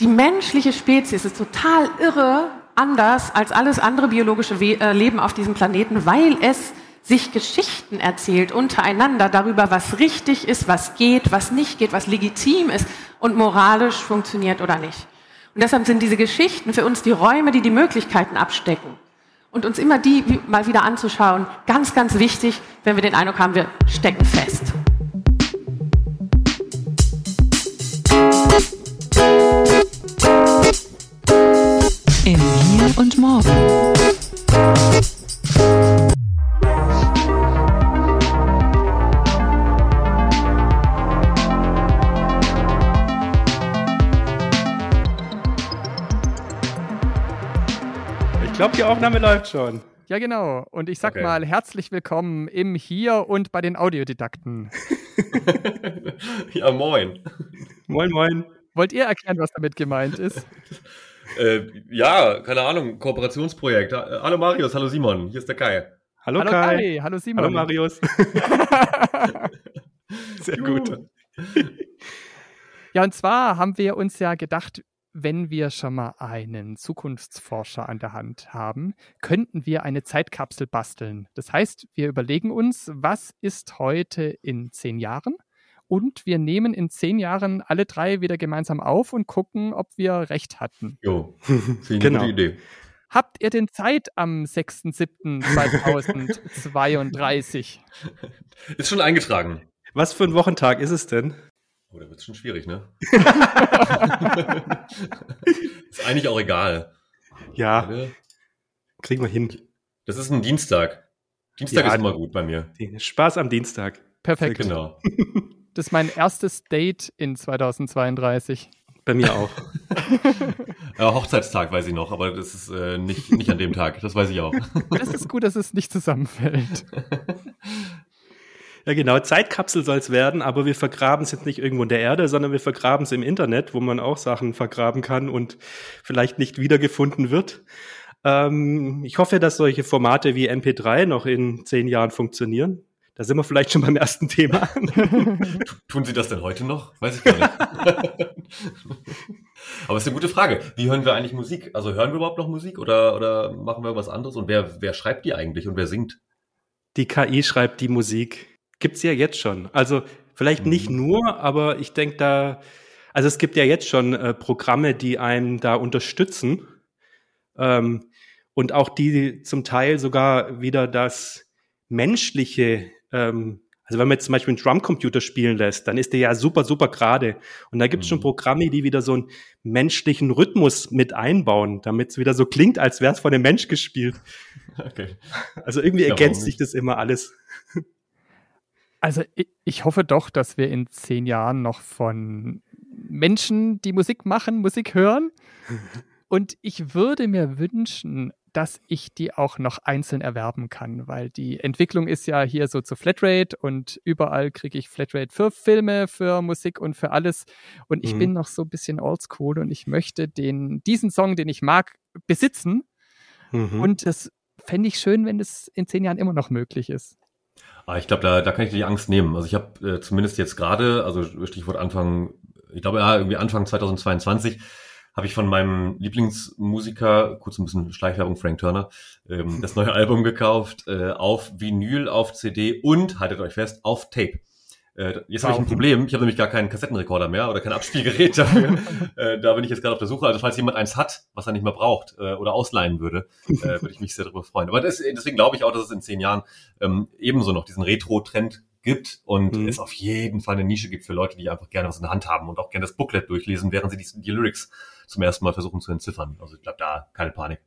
die menschliche Spezies ist total irre anders als alles andere biologische We äh, Leben auf diesem Planeten, weil es sich Geschichten erzählt untereinander darüber, was richtig ist, was geht, was nicht geht, was legitim ist und moralisch funktioniert oder nicht. Und deshalb sind diese Geschichten für uns die Räume, die die Möglichkeiten abstecken. Und uns immer die mal wieder anzuschauen, ganz, ganz wichtig, wenn wir den Eindruck haben, wir stecken fest. Und Morgen. Ich glaube, die Aufnahme läuft schon. Ja, genau. Und ich sag Okay. mal herzlich willkommen im Hier und bei den Audiodidakten. ja, moin. Moin, moin. Wollt ihr erklären, was damit gemeint ist? Äh, ja, keine Ahnung, Kooperationsprojekt. Hallo Marius, hallo Simon, hier ist der Kai. Hallo, hallo Kai. Kai, hallo Simon. Hallo Marius. Sehr gut. Ja, und zwar haben wir uns ja gedacht, wenn wir schon mal einen Zukunftsforscher an der Hand haben, könnten wir eine Zeitkapsel basteln. Das heißt, wir überlegen uns, was ist heute in zehn Jahren? Und wir nehmen in zehn Jahren alle drei wieder gemeinsam auf und gucken, ob wir recht hatten. Jo, finde ich Genau. eine gute Idee. Habt ihr denn Zeit am 6.7.2032? Ist schon eingetragen. Was für ein Wochentag ist es denn? Oh, da wird es schon schwierig, ne? ist eigentlich auch egal. Ja, Oder? kriegen wir hin. Das ist ein Dienstag. Dienstag Ja. ist immer gut bei mir. Spaß am Dienstag. Perfekt. Genau. Das ist mein erstes Date in 2032. Bei mir auch. Äh, Hochzeitstag weiß ich noch, aber das ist äh, nicht, nicht an dem Tag. Das weiß ich auch. Das ist gut, dass es nicht zusammenfällt. Ja, genau. Zeitkapsel soll es werden, aber wir vergraben es jetzt nicht irgendwo in der Erde, sondern wir vergraben es im Internet, wo man auch Sachen vergraben kann und vielleicht nicht wiedergefunden wird. Ähm, ich hoffe, dass solche Formate wie MP3 noch in zehn Jahren funktionieren. Da sind wir vielleicht schon beim ersten Thema. Tun Sie das denn heute noch? Weiß ich gar nicht. Aber es ist eine gute Frage. Wie hören wir eigentlich Musik? Also hören wir überhaupt noch Musik oder, oder machen wir was anderes? Und wer, wer schreibt die eigentlich und wer singt? Die KI schreibt die Musik. Gibt's ja jetzt schon. Also vielleicht Mhm. nicht nur, aber ich denke da, also es gibt ja jetzt schon äh, Programme, die einen da unterstützen ähm, und auch die zum Teil sogar wieder das menschliche, ähm, also wenn man jetzt zum Beispiel einen Drumcomputer spielen lässt, dann ist der ja super, super gerade. Und da gibt es schon Mhm. Programme, die wieder so einen menschlichen Rhythmus mit einbauen, damit es wieder so klingt, als wäre es von einem Mensch gespielt. Okay. Also irgendwie Ja, ergänzt sich das immer alles. Also ich, ich hoffe doch, dass wir in zehn Jahren noch von Menschen, die Musik machen, Musik hören. Und ich würde mir wünschen, dass ich die auch noch einzeln erwerben kann, weil die Entwicklung ist ja hier so zu Flatrate und überall kriege ich Flatrate für Filme, für Musik und für alles. Und ich Mhm. bin noch so ein bisschen oldschool und ich möchte den, diesen Song, den ich mag, besitzen. Mhm. Und das fände ich schön, wenn es in zehn Jahren immer noch möglich ist. Ah, ich glaube, da, da kann ich die Angst nehmen. Also ich habe äh, zumindest jetzt gerade, also Stichwort Anfang, ich glaube ja, irgendwie Anfang 2022, habe ich von meinem Lieblingsmusiker, kurz ein bisschen Schleichwerbung, Frank Turner, ähm, das neue Album gekauft, äh, auf Vinyl, auf CD und, haltet euch fest, auf Tape. Äh, jetzt habe ich ein. Problem. Ich habe nämlich gar keinen Kassettenrekorder mehr oder kein Abspielgerät dafür. äh, da bin ich jetzt gerade auf der Suche. Also falls jemand eins hat, was er nicht mehr braucht äh, oder ausleihen würde, äh, würde ich mich sehr darüber freuen. Aber das, deswegen glaube ich auch, dass es in zehn Jahren ähm, ebenso noch diesen Retro-Trend gibt und Mhm. es auf jeden Fall eine Nische gibt für Leute, die einfach gerne was in der Hand haben und auch gerne das Booklet durchlesen, während sie die, die Lyrics zum ersten Mal versuchen zu entziffern. Also ich glaube, da keine Panik.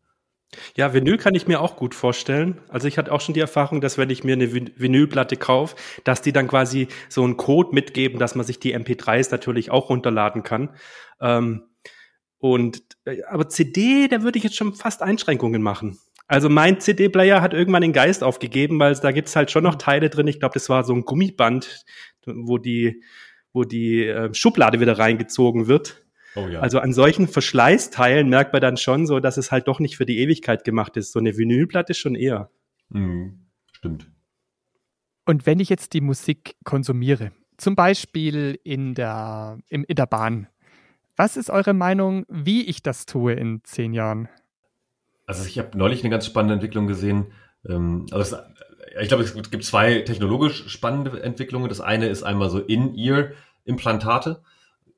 Ja, Vinyl kann ich mir auch gut vorstellen. Also ich hatte auch schon die Erfahrung, dass wenn ich mir eine Vin- Vinylplatte kaufe, dass die dann quasi so einen Code mitgeben, dass man sich die MP3s natürlich auch runterladen kann. Ähm, und äh, aber CD, da würde ich jetzt schon fast Einschränkungen machen. Also mein CD-Player hat irgendwann den Geist aufgegeben, weil da gibt's halt schon noch Teile drin. Ich glaube, das war so ein Gummiband, wo die, wo die äh, Schublade wieder reingezogen wird. Oh ja. Also an solchen Verschleißteilen merkt man dann schon so, dass es halt doch nicht für die Ewigkeit gemacht ist. So eine Vinylplatte schon eher. Mhm. Stimmt. Und wenn ich jetzt die Musik konsumiere, zum Beispiel in der, im, in der Bahn, Was ist eure Meinung, wie ich das tue in zehn Jahren? Also ich habe neulich eine ganz spannende Entwicklung gesehen. Also es, ich glaube, es gibt zwei technologisch spannende Entwicklungen. Das eine ist einmal so In-Ear-Implantate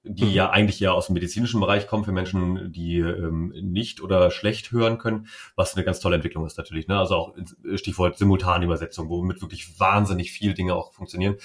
die mhm. ja eigentlich ja aus dem medizinischen Bereich kommen für Menschen, die ähm, nicht oder schlecht hören können, was eine ganz tolle Entwicklung ist natürlich. Ne? Also auch Stichwort Simultanübersetzung, womit wirklich wahnsinnig viel Dinge auch funktionieren.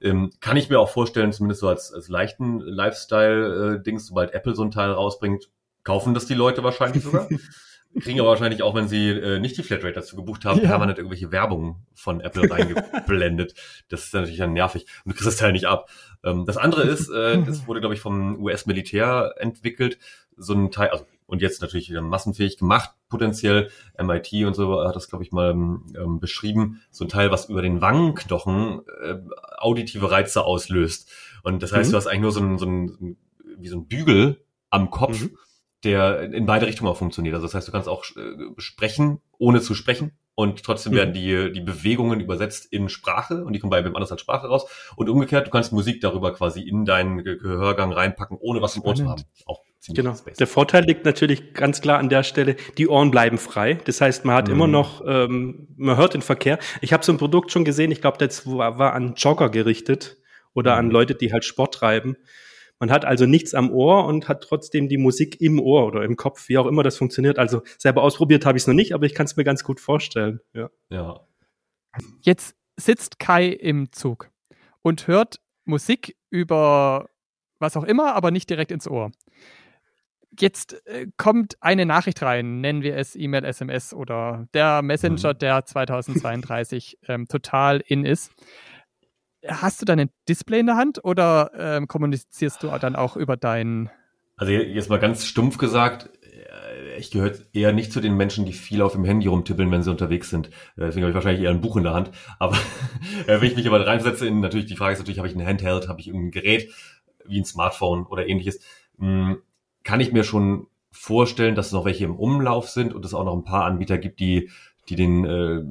Ähm, kann ich mir auch vorstellen, zumindest so als, als leichten Lifestyle-Dings, sobald Apple so ein Teil rausbringt, kaufen das die Leute wahrscheinlich sogar. kriegen aber wahrscheinlich auch, wenn sie äh, nicht die Flatrate dazu gebucht haben, ja. permanent irgendwelche Werbung von Apple reingeblendet. das ist natürlich dann nervig und du kriegst das Teil nicht ab. Ähm, das andere ist, äh, das wurde, glaube ich, vom US-Militär entwickelt, so ein Teil, also und jetzt natürlich wieder massenfähig gemacht, potenziell. MIT und so hat das, glaube ich, mal ähm, beschrieben. So ein Teil, was über den Wangenknochen äh, auditive Reize auslöst. Und das heißt, mhm. du hast eigentlich nur so ein, so ein, wie so ein Bügel am Kopf. Mhm der in beide Richtungen auch funktioniert. Also das heißt, du kannst auch äh, sprechen, ohne zu sprechen. Und trotzdem mhm. werden die, die Bewegungen übersetzt in Sprache und die kommen bei wem anders als Sprache raus. Und umgekehrt, du kannst Musik darüber quasi in deinen Gehörgang reinpacken, ohne was im Ohr zu haben. Auch genau. Der Vorteil liegt natürlich ganz klar an der Stelle, die Ohren bleiben frei. Das heißt, man hat mhm. immer noch, ähm, man hört den Verkehr. Ich habe so ein Produkt schon gesehen, ich glaube, das war, war an Jogger gerichtet oder mhm. an Leute, die halt Sport treiben. Man hat also nichts am Ohr und hat trotzdem die Musik im Ohr oder im Kopf, wie auch immer das funktioniert. Also selber ausprobiert habe ich es noch nicht, aber ich kann es mir ganz gut vorstellen. Ja. ja. Jetzt sitzt Kai im Zug und hört Musik über was auch immer, aber nicht direkt ins Ohr. Jetzt äh, kommt eine Nachricht rein, nennen wir es E-Mail, SMS oder der Messenger, mhm. der 2032 ähm, total in ist hast du dann ein Display in der Hand oder ähm, kommunizierst du dann auch über dein. Also jetzt mal ganz stumpf gesagt, äh, ich gehöre eher nicht zu den Menschen, die viel auf dem Handy rumtippeln, wenn sie unterwegs sind. Äh, deswegen habe ich wahrscheinlich eher ein Buch in der Hand. Aber äh, wenn ich mich aber reinsetze, in, natürlich die Frage ist natürlich, habe ich ein Handheld, habe ich irgendein Gerät wie ein Smartphone oder ähnliches, hm, kann ich mir schon vorstellen, dass es noch welche im Umlauf sind und es auch noch ein paar Anbieter gibt, die, die den äh,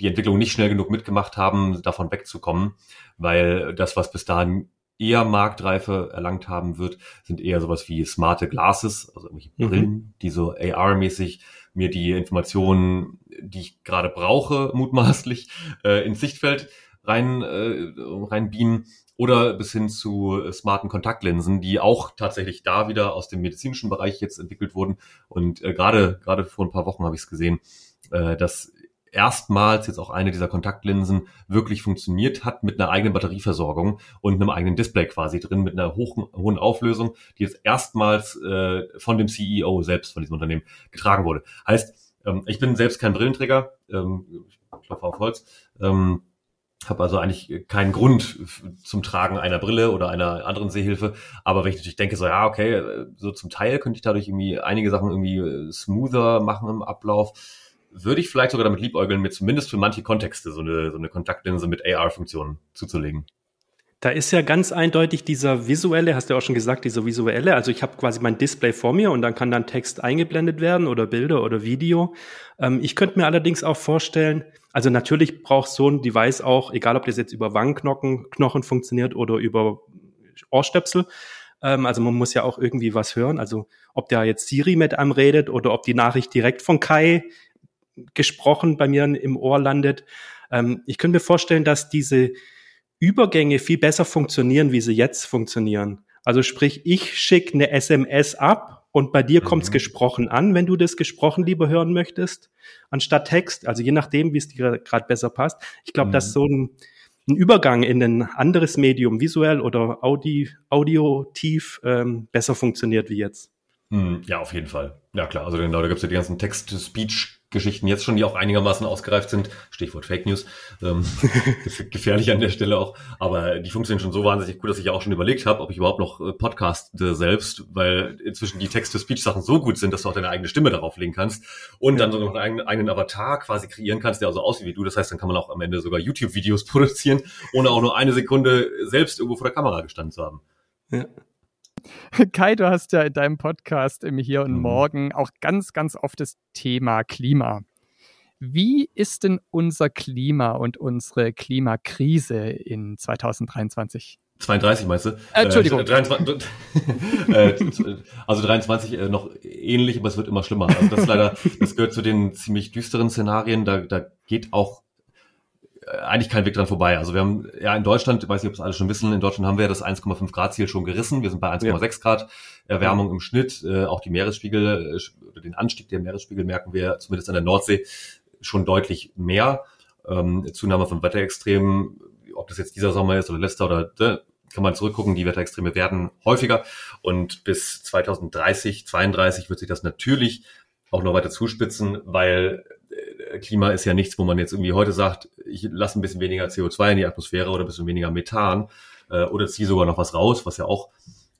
die Entwicklung nicht schnell genug mitgemacht haben, davon wegzukommen, weil das, was bis dahin eher Marktreife erlangt haben wird, sind eher sowas wie smarte Glasses, also irgendwelche mhm. Brillen, die so AR-mäßig mir die Informationen, die ich gerade brauche, mutmaßlich äh, ins Sichtfeld rein, äh, rein beamen oder bis hin zu äh, smarten Kontaktlinsen, die auch tatsächlich da wieder aus dem medizinischen Bereich jetzt entwickelt wurden. Und äh, gerade gerade vor ein paar Wochen habe ich es gesehen, äh, dass erstmals jetzt auch eine dieser Kontaktlinsen wirklich funktioniert hat mit einer eigenen Batterieversorgung und einem eigenen Display quasi drin mit einer hohen, hohen Auflösung, die jetzt erstmals äh, von dem CEO selbst von diesem Unternehmen getragen wurde. Heißt, ähm, ich bin selbst kein Brillenträger, ähm, ich klopfe auf Holz, ähm, habe also eigentlich keinen Grund zum Tragen einer Brille oder einer anderen Sehhilfe. Aber wenn ich natürlich denke, so ja, okay, so zum Teil könnte ich dadurch irgendwie einige Sachen irgendwie äh, smoother machen im Ablauf würde ich vielleicht sogar damit liebäugeln, mir zumindest für manche Kontexte so eine, so eine Kontaktlinse mit AR-Funktionen zuzulegen. Da ist ja ganz eindeutig dieser visuelle, hast du ja auch schon gesagt, dieser visuelle. Also ich habe quasi mein Display vor mir und dann kann dann Text eingeblendet werden oder Bilder oder Video. Ähm, ich könnte mir allerdings auch vorstellen, also natürlich braucht so ein Device auch, egal ob das jetzt über Wangenknochen Knochen funktioniert oder über Ohrstöpsel. Ähm, also man muss ja auch irgendwie was hören. Also ob der jetzt Siri mit einem redet oder ob die Nachricht direkt von Kai gesprochen bei mir im Ohr landet. Ähm, ich könnte mir vorstellen, dass diese Übergänge viel besser funktionieren, wie sie jetzt funktionieren. Also sprich, ich schicke eine SMS ab und bei dir kommt es mhm. gesprochen an, wenn du das gesprochen lieber hören möchtest, anstatt Text. Also je nachdem, wie es dir gerade besser passt. Ich glaube, mhm. dass so ein, ein, Übergang in ein anderes Medium, visuell oder Audi, audio-tief, ähm, besser funktioniert wie jetzt. Mhm. Ja, auf jeden Fall. Ja klar, also genau, da gibt es ja die ganzen Text-to-Speech Geschichten jetzt schon, die auch einigermaßen ausgereift sind. Stichwort Fake News. Ähm, gefährlich an der Stelle auch. Aber die funktionieren schon so wahnsinnig gut, dass ich auch schon überlegt habe, ob ich überhaupt noch äh, podcaste selbst, weil inzwischen die Text-to-Speech-Sachen so gut sind, dass du auch deine eigene Stimme darauf legen kannst und dann so noch einen eigenen Avatar quasi kreieren kannst, der also aussieht wie du. Das heißt, dann kann man auch am Ende sogar YouTube-Videos produzieren, ohne auch nur eine Sekunde selbst irgendwo vor der Kamera gestanden zu haben. Ja. Kai, du hast ja in deinem Podcast im Hier und mhm. Morgen auch ganz, ganz oft das Thema Klima. Wie ist denn unser Klima und unsere Klimakrise in 2023? 32 meinst du? Äh, Entschuldigung. Äh, 23, äh, also 23 äh, noch ähnlich, aber es wird immer schlimmer. Also das ist leider, das gehört zu den ziemlich düsteren Szenarien. Da, da geht auch eigentlich kein Weg dran vorbei. Also wir haben ja in Deutschland, ich weiß nicht, ob es alle schon wissen, in Deutschland haben wir ja das 1,5 Grad Ziel schon gerissen. Wir sind bei 1,6 ja. Grad Erwärmung im Schnitt. Äh, auch die Meeresspiegel, äh, den Anstieg der Meeresspiegel merken wir zumindest an der Nordsee schon deutlich mehr. Ähm, Zunahme von Wetterextremen, ob das jetzt dieser Sommer ist oder letzter oder ne, kann man zurückgucken, die Wetterextreme werden häufiger und bis 2030, 32 wird sich das natürlich auch noch weiter zuspitzen, weil äh, Klima ist ja nichts, wo man jetzt irgendwie heute sagt, ich lasse ein bisschen weniger CO2 in die Atmosphäre oder ein bisschen weniger Methan äh, oder ziehe sogar noch was raus, was ja auch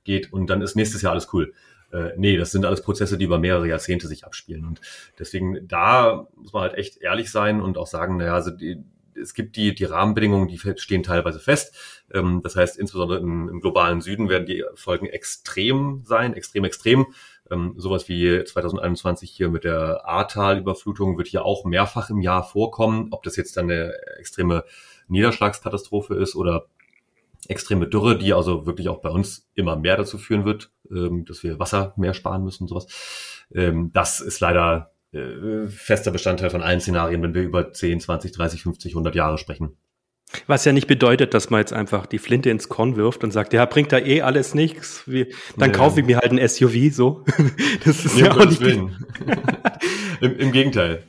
geht und dann ist nächstes Jahr alles cool. Äh, nee, das sind alles Prozesse, die über mehrere Jahrzehnte sich abspielen und deswegen da muss man halt echt ehrlich sein und auch sagen, naja, also die, es gibt die, die Rahmenbedingungen, die stehen teilweise fest. Ähm, das heißt, insbesondere im, im globalen Süden werden die Folgen extrem sein, extrem, extrem. Ähm, sowas wie 2021 hier mit der Ahrtal-Überflutung wird hier auch mehrfach im Jahr vorkommen. Ob das jetzt dann eine extreme Niederschlagskatastrophe ist oder extreme Dürre, die also wirklich auch bei uns immer mehr dazu führen wird, ähm, dass wir Wasser mehr sparen müssen und sowas. Ähm, das ist leider äh, fester Bestandteil von allen Szenarien, wenn wir über 10, 20, 30, 50, 100 Jahre sprechen. Was ja nicht bedeutet, dass man jetzt einfach die Flinte ins Korn wirft und sagt, ja, bringt da eh alles nichts. Dann nee. kaufe ich mir halt ein SUV so. Das ist nee, ja auch nicht. Im, Im Gegenteil.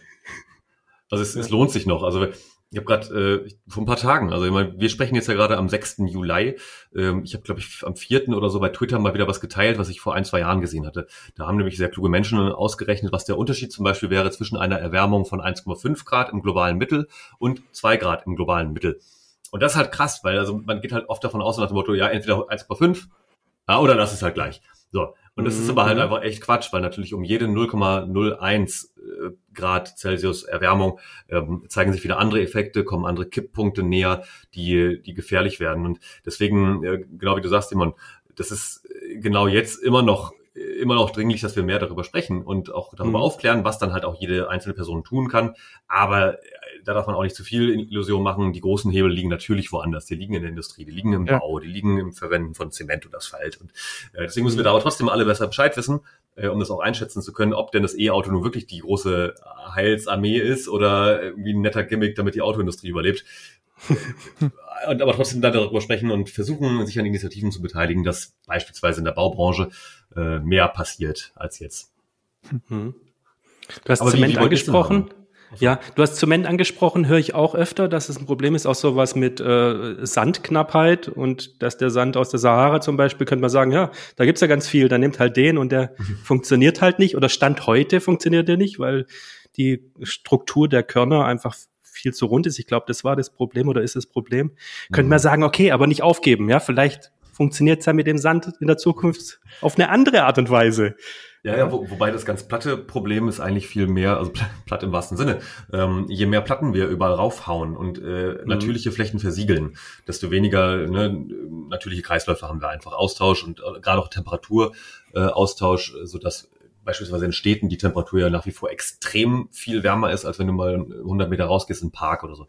Also es, es lohnt sich noch. Also ich habe gerade äh, vor ein paar Tagen, also ich meine, wir sprechen jetzt ja gerade am 6. Juli. Ähm, ich habe, glaube ich, am 4. oder so bei Twitter mal wieder was geteilt, was ich vor ein, zwei Jahren gesehen hatte. Da haben nämlich sehr kluge Menschen ausgerechnet, was der Unterschied zum Beispiel wäre zwischen einer Erwärmung von 1,5 Grad im globalen Mittel und 2 Grad im globalen Mittel. Und das ist halt krass, weil also man geht halt oft davon aus nach dem Motto, ja, entweder 1,5 ja, oder das ist halt gleich. So. Und das mhm. ist aber halt mhm. einfach echt Quatsch, weil natürlich um jede 0,01 äh, Grad Celsius Erwärmung ähm, zeigen sich wieder andere Effekte, kommen andere Kipppunkte näher, die, die gefährlich werden. Und deswegen, äh, genau wie du sagst, Simon, das ist äh, genau jetzt immer noch immer noch dringlich, dass wir mehr darüber sprechen und auch darüber mhm. aufklären, was dann halt auch jede einzelne Person tun kann. Aber da darf man auch nicht zu viel Illusion machen. Die großen Hebel liegen natürlich woanders. Die liegen in der Industrie, die liegen im ja. Bau, die liegen im Verwenden von Zement und Asphalt. Und äh, deswegen müssen wir da aber trotzdem alle besser Bescheid wissen, äh, um das auch einschätzen zu können, ob denn das E-Auto nun wirklich die große Heilsarmee ist oder irgendwie ein netter Gimmick, damit die Autoindustrie überlebt. und aber trotzdem da darüber sprechen und versuchen, sich an Initiativen zu beteiligen, dass beispielsweise in der Baubranche äh, mehr passiert als jetzt. Mhm. Du hast aber Zement wie, wie angesprochen. Ja, du hast Zement angesprochen, höre ich auch öfter, dass es ein Problem ist, auch sowas mit äh, Sandknappheit und dass der Sand aus der Sahara zum Beispiel, könnte man sagen, ja, da gibt's ja ganz viel, dann nimmt halt den und der mhm. funktioniert halt nicht oder Stand heute funktioniert der nicht, weil die Struktur der Körner einfach viel zu rund ist. Ich glaube, das war das Problem oder ist das Problem. Mhm. Könnte man sagen, okay, aber nicht aufgeben, ja, vielleicht funktioniert es ja mit dem Sand in der Zukunft auf eine andere Art und Weise. Ja, ja, wo, wobei das ganz platte Problem ist eigentlich viel mehr, also platt im wahrsten Sinne, ähm, je mehr Platten wir überall raufhauen und äh, mhm. natürliche Flächen versiegeln, desto weniger ne, natürliche Kreisläufe haben wir einfach. Austausch und äh, gerade auch Temperaturaustausch, äh, sodass beispielsweise in Städten die Temperatur ja nach wie vor extrem viel wärmer ist, als wenn du mal 100 Meter rausgehst in den Park oder so.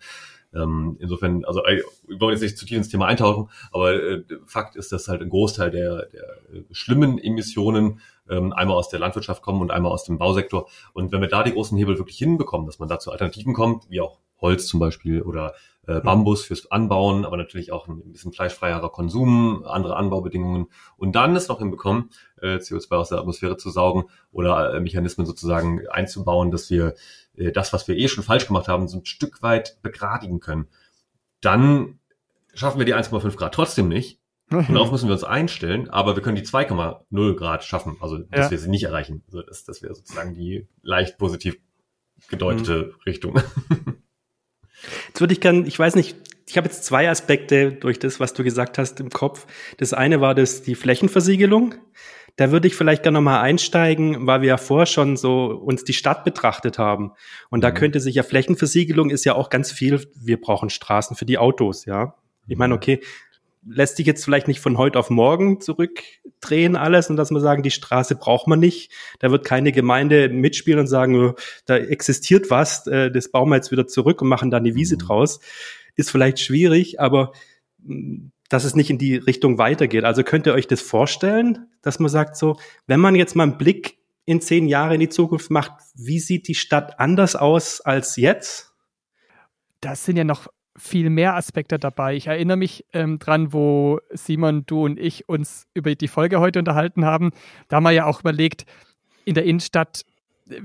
Ähm, insofern, also äh, wir wollen jetzt nicht zu tief ins Thema eintauchen, aber äh, Fakt ist, dass halt ein Großteil der, der äh, schlimmen Emissionen ähm, einmal aus der Landwirtschaft kommen und einmal aus dem Bausektor. Und wenn wir da die großen Hebel wirklich hinbekommen, dass man da zu Alternativen kommt, wie auch Holz zum Beispiel oder äh. Bambus fürs Anbauen, aber natürlich auch ein bisschen fleischfreierer Konsum, andere Anbaubedingungen und dann es noch hinbekommen, äh, CO2 aus der Atmosphäre zu saugen oder äh, Mechanismen sozusagen einzubauen, dass wir äh, das, was wir eh schon falsch gemacht haben, so ein Stück weit begradigen können. Dann schaffen wir die 1,5 Grad trotzdem nicht. Und darauf müssen wir uns einstellen, aber wir können die 2,0 Grad schaffen, also dass ja. wir sie nicht erreichen. Also das, das wäre sozusagen die leicht positiv gedeutete mhm. Richtung. Jetzt würde ich gerne, ich weiß nicht, ich habe jetzt zwei Aspekte durch das, was du gesagt hast, im Kopf. Das eine war das die Flächenversiegelung. Da würde ich vielleicht gerne nochmal einsteigen, weil wir ja vorher schon so uns die Stadt betrachtet haben. Und mhm. da könnte sich ja Flächenversiegelung ist ja auch ganz viel, wir brauchen Straßen für die Autos, ja. Ich meine, okay, lässt sich jetzt vielleicht nicht von heute auf morgen zurückdrehen alles und dass man sagen, die Straße braucht man nicht. Da wird keine Gemeinde mitspielen und sagen, oh, da existiert was, äh, das bauen wir jetzt wieder zurück und machen da eine Wiese mhm. draus. Ist vielleicht schwierig, aber dass es nicht in die Richtung weitergeht. Also könnt ihr euch das vorstellen, dass man sagt so, wenn man jetzt mal einen Blick in zehn Jahre in die Zukunft macht, wie sieht die Stadt anders aus als jetzt? Das sind ja noch viel mehr Aspekte dabei. Ich erinnere mich ähm, dran, wo Simon, du und ich uns über die Folge heute unterhalten haben. Da haben wir ja auch überlegt, in der Innenstadt, äh,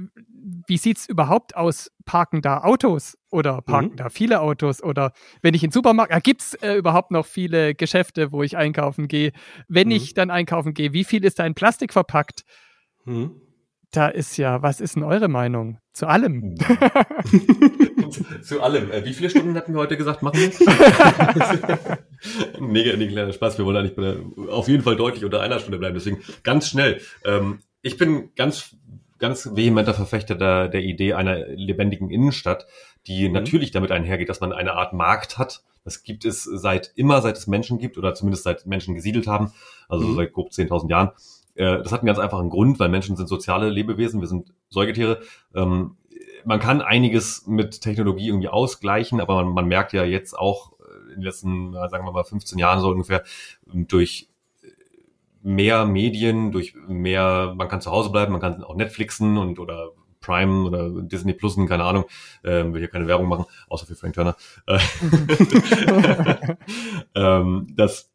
wie sieht es überhaupt aus? Parken da Autos oder parken mhm. da viele Autos? Oder wenn ich in den Supermarkt, äh, gibt es äh, überhaupt noch viele Geschäfte, wo ich einkaufen gehe? Wenn mhm. ich dann einkaufen gehe, wie viel ist da in Plastik verpackt? Mhm da ist ja, was ist denn eure Meinung zu allem? zu allem. Äh, wie viele Stunden hatten wir heute gesagt, machen wir? nee, nee, kleiner Spaß. Wir wollen eigentlich der, auf jeden Fall deutlich unter einer Stunde bleiben. Deswegen ganz schnell. Ähm, ich bin ganz, ganz vehementer Verfechter der, der Idee einer lebendigen Innenstadt, die mhm. natürlich damit einhergeht, dass man eine Art Markt hat. Das gibt es seit immer, seit es Menschen gibt oder zumindest seit Menschen gesiedelt haben, also mhm. seit grob 10.000 Jahren. Äh, das hat einen ganz einfachen Grund, weil Menschen sind soziale Lebewesen, wir sind Säugetiere. Ähm, man kann einiges mit Technologie irgendwie ausgleichen, aber man, man merkt ja jetzt auch in den letzten, sagen wir mal, 15 Jahren so ungefähr, durch mehr Medien, durch mehr, man kann zu Hause bleiben, man kann auch Netflixen und oder Prime oder Disney Plusen, keine Ahnung, ähm, will hier keine Werbung machen, außer für Frank Turner. Äh, ähm, das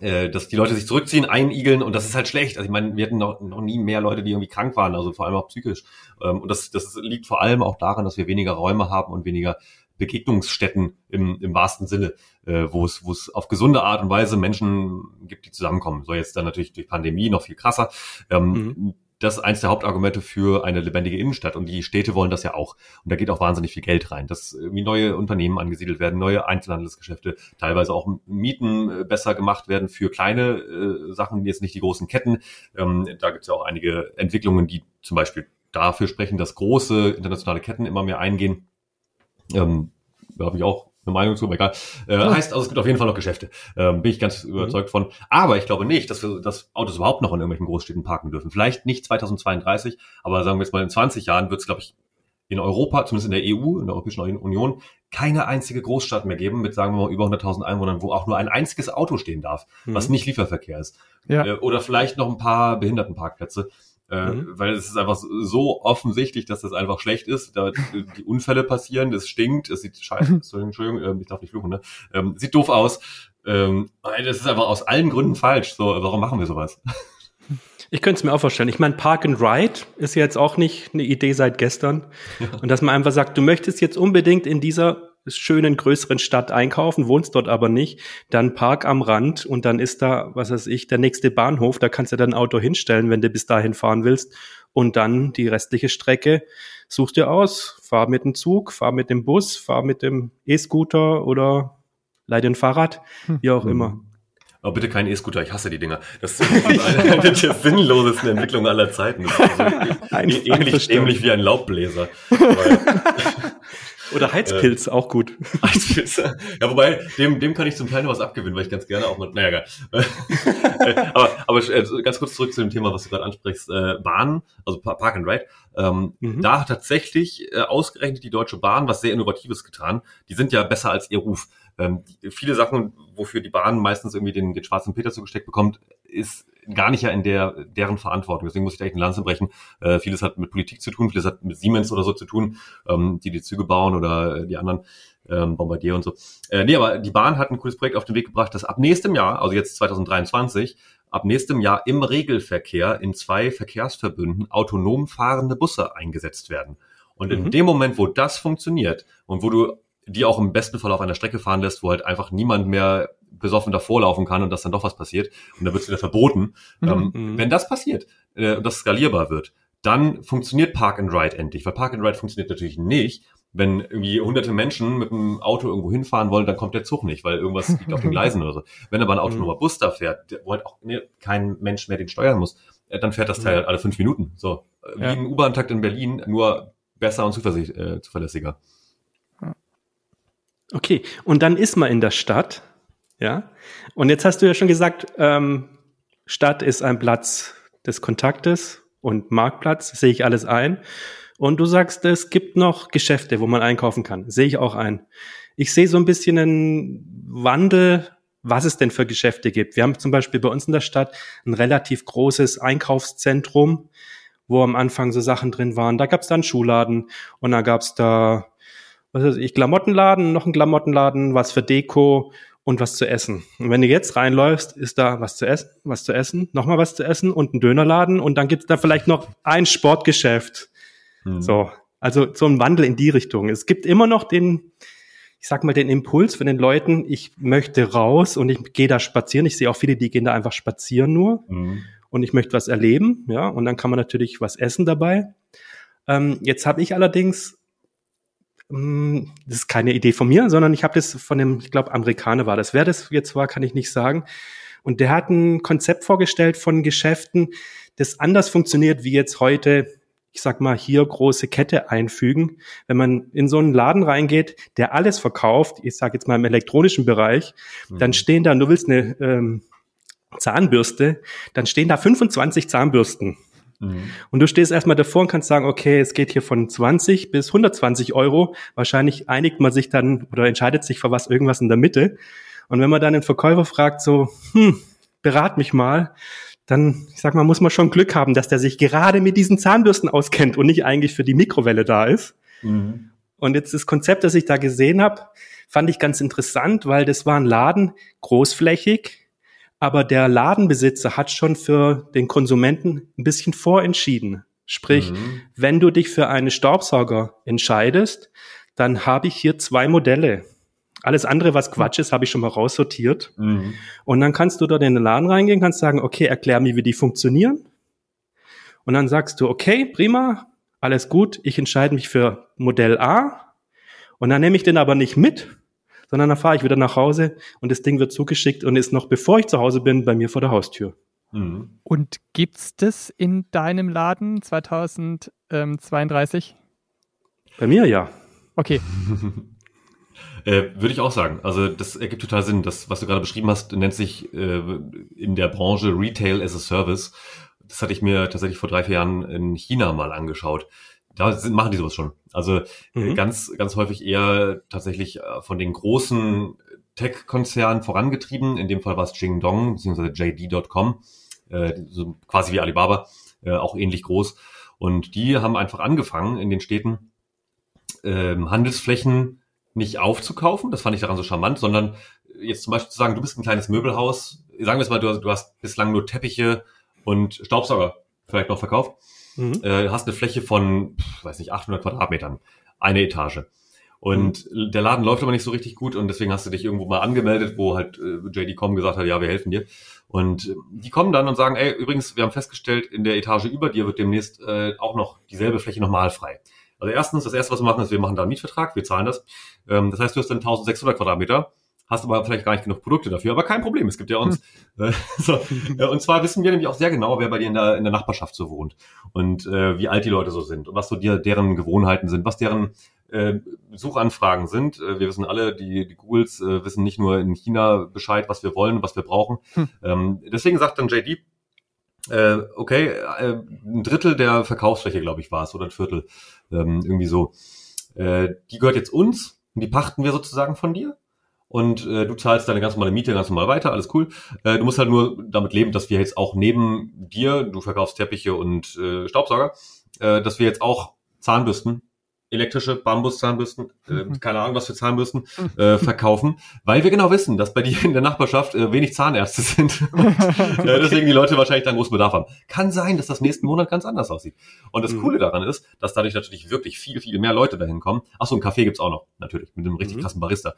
äh, dass die Leute sich zurückziehen, einigeln und das ist halt schlecht. Also ich meine, wir hatten noch, noch nie mehr Leute, die irgendwie krank waren, also vor allem auch psychisch. Ähm, und das, das liegt vor allem auch daran, dass wir weniger Räume haben und weniger Begegnungsstätten im, im wahrsten Sinne, äh, wo es wo es auf gesunde Art und Weise Menschen gibt, die zusammenkommen. So jetzt dann natürlich durch Pandemie noch viel krasser. Ähm, mhm das ist eins der Hauptargumente für eine lebendige Innenstadt. Und die Städte wollen das ja auch. Und da geht auch wahnsinnig viel Geld rein, dass irgendwie neue Unternehmen angesiedelt werden, neue Einzelhandelsgeschäfte, teilweise auch Mieten äh, besser gemacht werden für kleine äh, Sachen, jetzt nicht die großen Ketten. Ähm, da gibt es ja auch einige Entwicklungen, die zum Beispiel dafür sprechen, dass große internationale Ketten immer mehr eingehen. Ähm, da habe ich auch eine Meinung zu, aber egal. Äh, heißt also, es gibt auf jeden Fall noch Geschäfte. Ähm, bin ich ganz mhm. überzeugt von. Aber ich glaube nicht, dass wir dass Autos überhaupt noch in irgendwelchen Großstädten parken dürfen. Vielleicht nicht 2032, aber sagen wir jetzt mal in 20 Jahren wird es, glaube ich, in Europa, zumindest in der EU, in der Europäischen Union, keine einzige Großstadt mehr geben mit, sagen wir mal, über 100.000 Einwohnern, wo auch nur ein einziges Auto stehen darf, mhm. was nicht Lieferverkehr ist. Ja. Äh, oder vielleicht noch ein paar Behindertenparkplätze. Äh, mhm. Weil es ist einfach so offensichtlich, dass das einfach schlecht ist. Da die Unfälle passieren, das stinkt, es sieht scheiße, Entschuldigung, ähm, ich darf nicht fluchen, ne? Ähm, sieht doof aus. Ähm, das ist einfach aus allen Gründen falsch. So, warum machen wir sowas? Ich könnte es mir auch vorstellen. Ich meine, Park and Ride ist ja jetzt auch nicht eine Idee seit gestern. Ja. Und dass man einfach sagt, du möchtest jetzt unbedingt in dieser schönen größeren Stadt einkaufen, wohnst dort aber nicht, dann park am Rand und dann ist da, was weiß ich, der nächste Bahnhof, da kannst du dein Auto hinstellen, wenn du bis dahin fahren willst und dann die restliche Strecke such dir aus, fahr mit dem Zug, fahr mit dem Bus, fahr mit dem E-Scooter oder leih dir ein Fahrrad, wie auch hm. immer. Aber bitte kein E-Scooter, ich hasse die Dinger. Das ist eine der sinnlosesten Entwicklungen aller Zeiten. Also ähnlich, ähnlich wie ein Laubbläser. Oder Heizpilz, äh, auch gut. Heizpilz. Ja, wobei, dem, dem kann ich zum Teil noch was abgewinnen, weil ich ganz gerne auch mit, naja, egal. aber aber äh, ganz kurz zurück zu dem Thema, was du gerade ansprichst. Äh, Bahn, also Park and Ride. Ähm, mhm. Da hat tatsächlich äh, ausgerechnet die Deutsche Bahn was sehr Innovatives getan. Die sind ja besser als ihr Ruf. Ähm, viele Sachen, wofür die Bahn meistens irgendwie den, den schwarzen Peter zugesteckt bekommt, ist gar nicht ja in der deren Verantwortung. Deswegen muss ich da echt eine Lanze brechen. Äh, vieles hat mit Politik zu tun, vieles hat mit Siemens oder so zu tun, ähm, die die Züge bauen oder die anderen ähm, Bombardier und so. Äh, nee, aber die Bahn hat ein cooles Projekt auf den Weg gebracht, das ab nächstem Jahr, also jetzt 2023, ab nächstem Jahr im Regelverkehr in zwei Verkehrsverbünden autonom fahrende Busse eingesetzt werden. Und mhm. in dem Moment, wo das funktioniert und wo du die auch im besten Fall auf einer Strecke fahren lässt, wo halt einfach niemand mehr besoffen davor laufen kann und dass dann doch was passiert und dann wird es wieder verboten. Mhm. Ähm, mhm. wenn das passiert äh, und das skalierbar wird, dann funktioniert Park and Ride endlich. Weil Park and Ride funktioniert natürlich nicht, wenn irgendwie hunderte Menschen mit einem Auto irgendwo hinfahren wollen, dann kommt der Zug nicht, weil irgendwas liegt auf den Gleisen oder so. Wenn aber ein autonomer mhm. Bus da fährt, wo halt auch ne, kein Mensch mehr den steuern muss, äh, dann fährt das Teil halt alle fünf Minuten. So äh, wie ja. ein U-Bahn-Takt in Berlin, nur besser und äh, zuverlässiger. Okay, und dann ist man in der Stadt ja. Und jetzt hast du ja schon gesagt, ähm, Stadt ist ein Platz des Kontaktes und Marktplatz, sehe ich alles ein. Und du sagst, es gibt noch Geschäfte, wo man einkaufen kann. Sehe ich auch ein. Ich sehe so ein bisschen einen Wandel was es denn für Geschäfte gibt. Wir haben zum Beispiel bei uns in der Stadt ein relativ großes Einkaufszentrum, wo am Anfang so Sachen drin waren. Da gab es dann Schuhladen und da gab es da, was weiß ich, Klamottenladen, noch ein Klamottenladen, was für Deko und was zu essen. Und wenn du jetzt reinläufst, ist da was zu essen, was zu essen, nochmal was zu essen und ein Dönerladen und dann gibt's da vielleicht noch ein Sportgeschäft. Mhm. So, also so ein Wandel in die Richtung. Es gibt immer noch den, ich sag mal, den Impuls von den Leuten, ich möchte raus und ich gehe da spazieren. Ich sehe auch viele, die gehen da einfach spazieren nur Mhm. und ich möchte was erleben, ja, und dann kann man natürlich was essen dabei. Ähm, jetzt habe ich allerdings, das ist keine Idee von mir, sondern ich habe das von dem, ich glaube, Amerikaner war das. Wer das jetzt war, kann ich nicht sagen. Und der hat ein Konzept vorgestellt von Geschäften, das anders funktioniert wie jetzt heute, ich sag mal, hier große Kette einfügen. Wenn man in so einen Laden reingeht, der alles verkauft, ich sage jetzt mal im elektronischen Bereich, dann stehen da, du willst eine ähm, Zahnbürste, dann stehen da 25 Zahnbürsten. Mhm. Und du stehst erstmal davor und kannst sagen, okay, es geht hier von 20 bis 120 Euro. Wahrscheinlich einigt man sich dann oder entscheidet sich für was irgendwas in der Mitte. Und wenn man dann den Verkäufer fragt, so, hm, berat mich mal, dann, ich sag mal, muss man schon Glück haben, dass der sich gerade mit diesen Zahnbürsten auskennt und nicht eigentlich für die Mikrowelle da ist. Mhm. Und jetzt das Konzept, das ich da gesehen habe, fand ich ganz interessant, weil das war ein Laden, großflächig, aber der Ladenbesitzer hat schon für den Konsumenten ein bisschen vorentschieden. Sprich, Mhm. wenn du dich für einen Staubsauger entscheidest, dann habe ich hier zwei Modelle. Alles andere, was Quatsch ist, habe ich schon mal raussortiert. Mhm. Und dann kannst du dort in den Laden reingehen, kannst sagen, okay, erklär mir, wie die funktionieren. Und dann sagst du, okay, prima, alles gut, ich entscheide mich für Modell A. Und dann nehme ich den aber nicht mit, sondern dann fahre ich wieder nach Hause und das Ding wird zugeschickt und ist noch, bevor ich zu Hause bin, bei mir vor der Haustür. Mhm. Und gibt's das in deinem Laden 2032? Bei mir ja. Okay, Äh, Würde ich auch sagen. Also das ergibt total Sinn. Das, was du gerade beschrieben hast, nennt sich äh, in der Branche Retail as a Service. Das hatte ich mir tatsächlich vor drei, vier Jahren in China mal angeschaut. Da sind, machen die sowas schon. Also äh, Mhm. ganz, ganz häufig eher tatsächlich äh, von den großen Tech-Konzernen vorangetrieben. In dem Fall war es Jingdong bzw. JD.com, äh, so quasi wie Alibaba, äh, auch ähnlich groß. Und die haben einfach angefangen in den Städten ähm, Handelsflächen nicht aufzukaufen, das fand ich daran so charmant, sondern jetzt zum Beispiel zu sagen, du bist ein kleines Möbelhaus, sagen wir es mal, du hast, du hast bislang nur Teppiche und Staubsauger vielleicht noch verkauft, Mhm. äh, hast eine Fläche von, weiß nicht, 800 Quadratmetern, eine Etage. Und der Laden läuft aber nicht so richtig gut und deswegen hast du dich irgendwo mal angemeldet, wo halt äh, JD.com gesagt hat, ja, wir helfen dir. Und äh, die kommen dann und sagen, ey, übrigens, wir haben festgestellt, in der Etage über dir wird demnächst äh, auch noch dieselbe Fläche nochmal frei. Also erstens, das erste, was wir machen, ist, wir machen da einen Mietvertrag, wir zahlen das. Ähm, das heißt, du hast dann 1600 Quadratmeter, hast aber vielleicht gar nicht genug Produkte dafür, aber kein Problem, es gibt ja uns. Äh, so. Äh, Und zwar wissen wir nämlich auch sehr genau, wer bei dir in der, in der Nachbarschaft so wohnt und äh, wie alt die Leute so sind und was so dir, deren Gewohnheiten sind, was deren äh, Suchanfragen sind. Äh, wir wissen alle, die, die Googles äh, wissen nicht nur in China Bescheid, was wir wollen, was wir brauchen. Hm. Ähm, deswegen sagt dann JD, äh, okay, äh, ein Drittel der Verkaufsfläche, glaube ich, war es, oder ein Viertel, ähm, irgendwie so. Äh, die gehört jetzt uns und die pachten wir sozusagen von dir. Und äh, du zahlst deine ganz normale Miete ganz normal weiter, alles cool. Äh, du musst halt nur damit leben, dass wir jetzt auch neben dir, du verkaufst Teppiche und äh, Staubsauger, äh, dass wir jetzt auch Zahnbürsten, elektrische Bambuszahnbürsten, äh, Mhm. keine Ahnung was für Zahnbürsten, äh, verkaufen, weil wir genau wissen, dass bei dir in der Nachbarschaft äh, wenig Zahnärzte sind. Und, äh, deswegen die Leute wahrscheinlich dann großen Bedarf haben. Kann sein, dass das nächsten Monat ganz anders aussieht. Und das Mhm. Coole daran ist, dass dadurch natürlich wirklich viel, viel mehr Leute dahin kommen. Achso, einen Kaffee gibt's auch noch, natürlich, mit einem richtig Mhm. krassen Barista.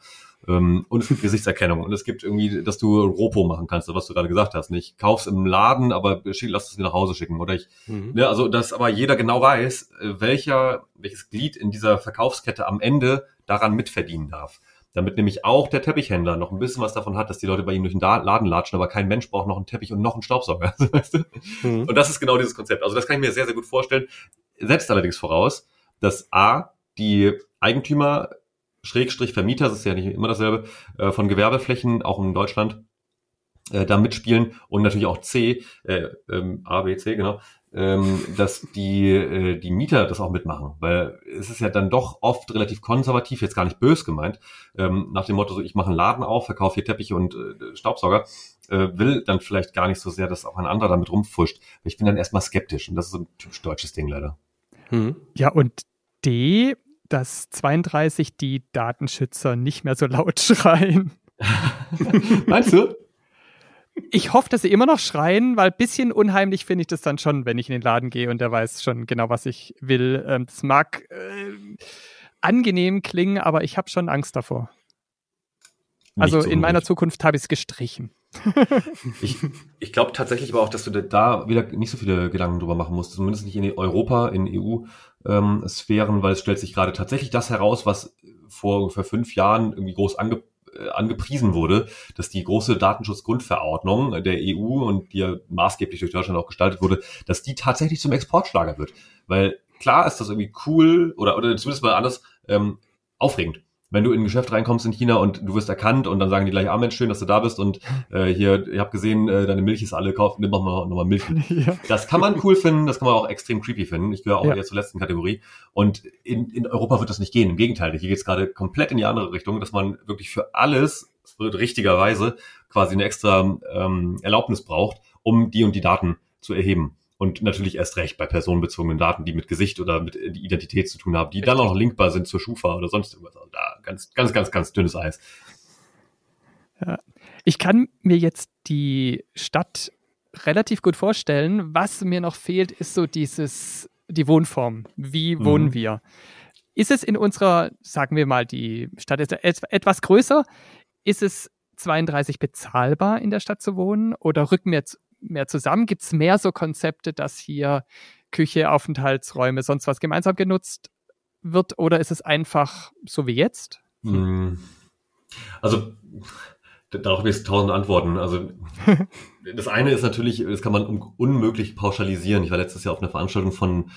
Ähm, und es gibt Gesichtserkennung. Und es gibt irgendwie, dass du Ropo machen kannst, was du gerade gesagt hast. Nicht kauf's im Laden, aber lass es mir nach Hause schicken. Oder ich Mhm. ja, also, dass aber jeder genau weiß, äh, welcher, welches Glied in dieser Verkaufskette am Ende daran mitverdienen darf. Damit nämlich auch der Teppichhändler noch ein bisschen was davon hat, dass die Leute bei ihm durch den Laden latschen, aber kein Mensch braucht noch einen Teppich und noch einen Staubsauger. weißt du? Mhm. Und das ist genau dieses Konzept. Also das kann ich mir sehr, sehr gut vorstellen. Setzt allerdings voraus, dass A, die Eigentümer, Schrägstrich Vermieter, das ist ja nicht immer dasselbe, äh, von Gewerbeflächen, auch in Deutschland, äh, da mitspielen und natürlich auch C, äh, ähm, A, B, C, genau, ähm, dass die, äh, die Mieter das auch mitmachen, weil es ist ja dann doch oft relativ konservativ, jetzt gar nicht bös gemeint, ähm, nach dem Motto, so ich mache einen Laden auf, verkaufe hier Teppiche und äh, Staubsauger, äh, will dann vielleicht gar nicht so sehr, dass auch ein anderer damit rumfuscht. Ich bin dann erstmal skeptisch und das ist so ein typisch deutsches Ding leider. Hm. Ja, und D, dass 32 die Datenschützer nicht mehr so laut schreien. Meinst du? Ich hoffe, dass sie immer noch schreien, weil ein bisschen unheimlich finde ich das dann schon, wenn ich in den Laden gehe und der weiß schon genau, was ich will. Ähm, das mag äh, angenehm klingen, aber ich habe schon Angst davor. also in meiner Zukunft habe ich es gestrichen. ich ich glaube tatsächlich aber auch, dass du da wieder nicht so viele Gedanken drüber machen musst, zumindest nicht in Europa, in EU-Sphären, ähm, weil es stellt sich gerade tatsächlich das heraus, was vor ungefähr fünf Jahren irgendwie groß ange äh, angepriesen wurde, dass die große Datenschutzgrundverordnung der EU und die ja maßgeblich durch Deutschland auch gestaltet wurde, dass die tatsächlich zum Exportschlager wird. Weil klar ist das irgendwie cool oder, oder zumindest mal anders ähm, aufregend wenn du in ein Geschäft reinkommst in China und du wirst erkannt und dann sagen die gleich, ah Mensch, schön, dass du da bist und äh, hier, ich habe gesehen, äh, deine Milch ist alle, kauf, nimm mal nochmal Milch. Ja. Das kann man cool finden, das kann man auch extrem creepy finden. Ich gehöre auch ja. eher zur letzten Kategorie. Und in, in Europa wird das nicht gehen. Im Gegenteil, hier geht es gerade komplett in die andere Richtung, dass man wirklich für alles richtigerweise quasi eine extra ähm, Erlaubnis braucht, um die und die Daten zu erheben. Und natürlich erst recht bei personenbezogenen Daten, die mit Gesicht oder mit Identität zu tun haben, die dann auch noch linkbar sind zur Schufa oder sonst irgendwas. Also da ganz, ganz, ganz, ganz dünnes Eis. Ja. Ich kann mir jetzt die Stadt relativ gut vorstellen. Was mir noch fehlt, ist so dieses, die Wohnform. Wie mhm. wohnen wir? Ist es in unserer, sagen wir mal, die Stadt ist etwas größer, ist es 32 bezahlbar in der Stadt zu wohnen oder rücken wir jetzt mehr zusammen? Gibt es mehr so Konzepte, dass hier Küche, Aufenthaltsräume, sonst was gemeinsam genutzt wird? Oder ist es einfach so wie jetzt? Hm. Also darauf habe ich tausend Antworten. Also das eine ist natürlich, das kann man unmöglich pauschalisieren. Ich war letztes Jahr auf einer Veranstaltung von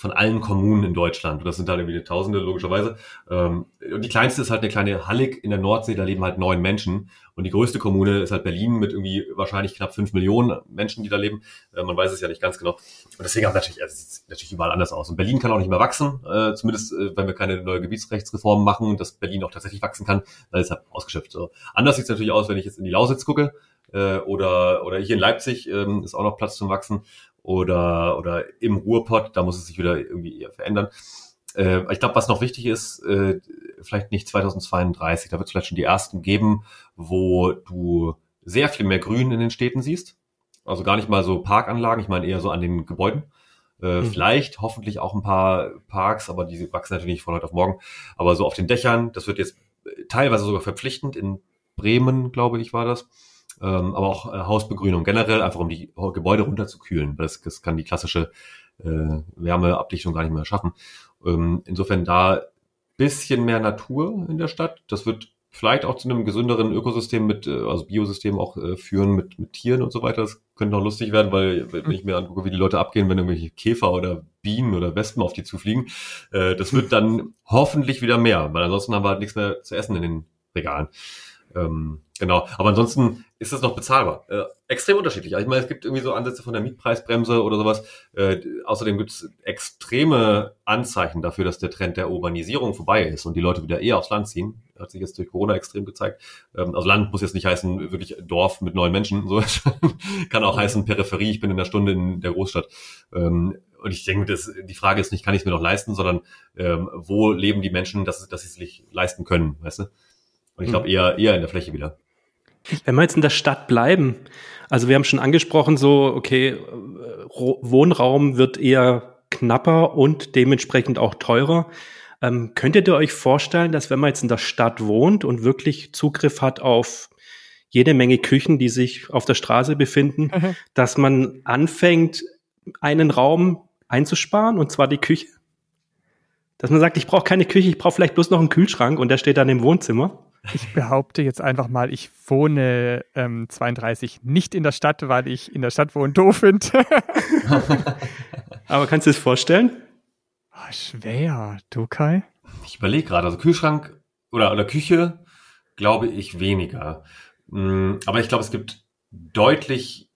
von allen Kommunen in Deutschland. Und das sind halt irgendwie Tausende, logischerweise. Ähm, und die kleinste ist halt eine kleine Hallig in der Nordsee, da leben halt neun Menschen. Und die größte Kommune ist halt Berlin mit irgendwie wahrscheinlich knapp fünf Millionen Menschen, die da leben. Äh, man weiß es ja nicht ganz genau. Und deswegen haben natürlich, also es sieht natürlich überall anders aus. Und Berlin kann auch nicht mehr wachsen, äh, zumindest äh, wenn wir keine neue Gebietsrechtsreformen machen dass Berlin auch tatsächlich wachsen kann, dann ist halt ausgeschöpft. So. Anders sieht es natürlich aus, wenn ich jetzt in die Lausitz gucke oder, oder hier in Leipzig ähm, ist auch noch Platz zum Wachsen oder, oder im Ruhrpott, da muss es sich wieder irgendwie eher verändern. Äh, ich glaube, was noch wichtig ist, äh, vielleicht nicht 2032, da wird es vielleicht schon die ersten geben, wo du sehr viel mehr Grün in den Städten siehst. Also gar nicht mal so Parkanlagen, ich meine eher so an den Gebäuden. Äh, mhm. Vielleicht hoffentlich auch ein paar Parks, aber die wachsen natürlich nicht von heute auf morgen. Aber so auf den Dächern, das wird jetzt teilweise sogar verpflichtend. In Bremen, glaube ich, war das ähm, aber auch äh, Hausbegrünung generell, einfach um die Gebäude runterzukühlen. Das, das kann die klassische äh, Wärmeabdichtung gar nicht mehr schaffen. Ähm, insofern da bisschen mehr Natur in der Stadt. Das wird vielleicht auch zu einem gesünderen Ökosystem mit, äh, also Biosystem auch äh, führen mit, mit Tieren und so weiter. Das könnte noch lustig werden, weil wenn ich mir angucke, wie die Leute abgehen, wenn irgendwelche Käfer oder Bienen oder Wespen auf die zufliegen, äh, das wird dann hoffentlich wieder mehr, weil ansonsten haben wir halt nichts mehr zu essen in den Regalen. Ähm, genau. Aber ansonsten ist das noch bezahlbar. Äh, extrem unterschiedlich. Also ich meine, es gibt irgendwie so Ansätze von der Mietpreisbremse oder sowas. Äh, außerdem gibt es extreme Anzeichen dafür, dass der Trend der Urbanisierung vorbei ist und die Leute wieder eher aufs Land ziehen. Hat sich jetzt durch Corona extrem gezeigt. Ähm, also Land muss jetzt nicht heißen, wirklich Dorf mit neun Menschen. So kann auch heißen Peripherie. Ich bin in einer Stunde in der Großstadt. Ähm, und ich denke, das, die Frage ist nicht, kann ich es mir noch leisten, sondern ähm, wo leben die Menschen, dass, dass sie es sich leisten können, weißt du? Und ich glaube hm. eher, eher in der Fläche wieder. Wenn wir jetzt in der Stadt bleiben, also wir haben schon angesprochen, so, okay, Wohnraum wird eher knapper und dementsprechend auch teurer. Ähm, könntet ihr euch vorstellen, dass wenn man jetzt in der Stadt wohnt und wirklich Zugriff hat auf jede Menge Küchen, die sich auf der Straße befinden, mhm. dass man anfängt, einen Raum einzusparen, und zwar die Küche? Dass man sagt, ich brauche keine Küche, ich brauche vielleicht bloß noch einen Kühlschrank und der steht dann im Wohnzimmer? Ich behaupte jetzt einfach mal, ich wohne ähm, 32 nicht in der Stadt, weil ich in der Stadt wohnen doof finde. Aber kannst du es vorstellen? Oh, schwer. Du, Kai? Ich überlege gerade, also Kühlschrank oder, oder Küche glaube ich weniger. Mm, aber ich glaube, es gibt deutlich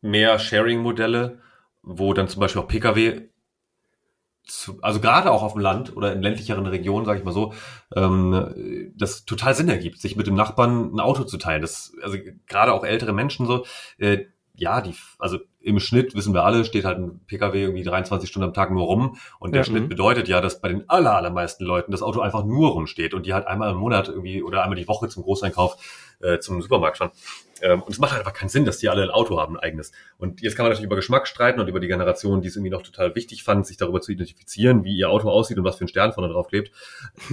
mehr Sharing-Modelle, wo dann zum Beispiel auch Pkw zu, also gerade auch auf dem Land oder in ländlicheren Regionen, sage ich mal so, ähm, das total Sinn ergibt, sich mit dem Nachbarn ein Auto zu teilen. Das, also gerade auch ältere Menschen so, äh, ja, die, also im Schnitt wissen wir alle, steht halt ein PKW irgendwie 23 Stunden am Tag nur rum. Und der Ja. Schnitt Mhm. bedeutet ja, dass bei den aller, allermeisten Leuten das Auto einfach nur rumsteht und die halt einmal im Monat irgendwie oder einmal die Woche zum Großeinkauf äh, zum Supermarkt fahren. Ähm, und es macht halt einfach keinen Sinn, dass die alle ein Auto haben, ein eigenes. Und jetzt kann man natürlich über Geschmack streiten und über die Generation, die es irgendwie noch total wichtig fand, sich darüber zu identifizieren, wie ihr Auto aussieht und was für ein Stern vorne drauf klebt.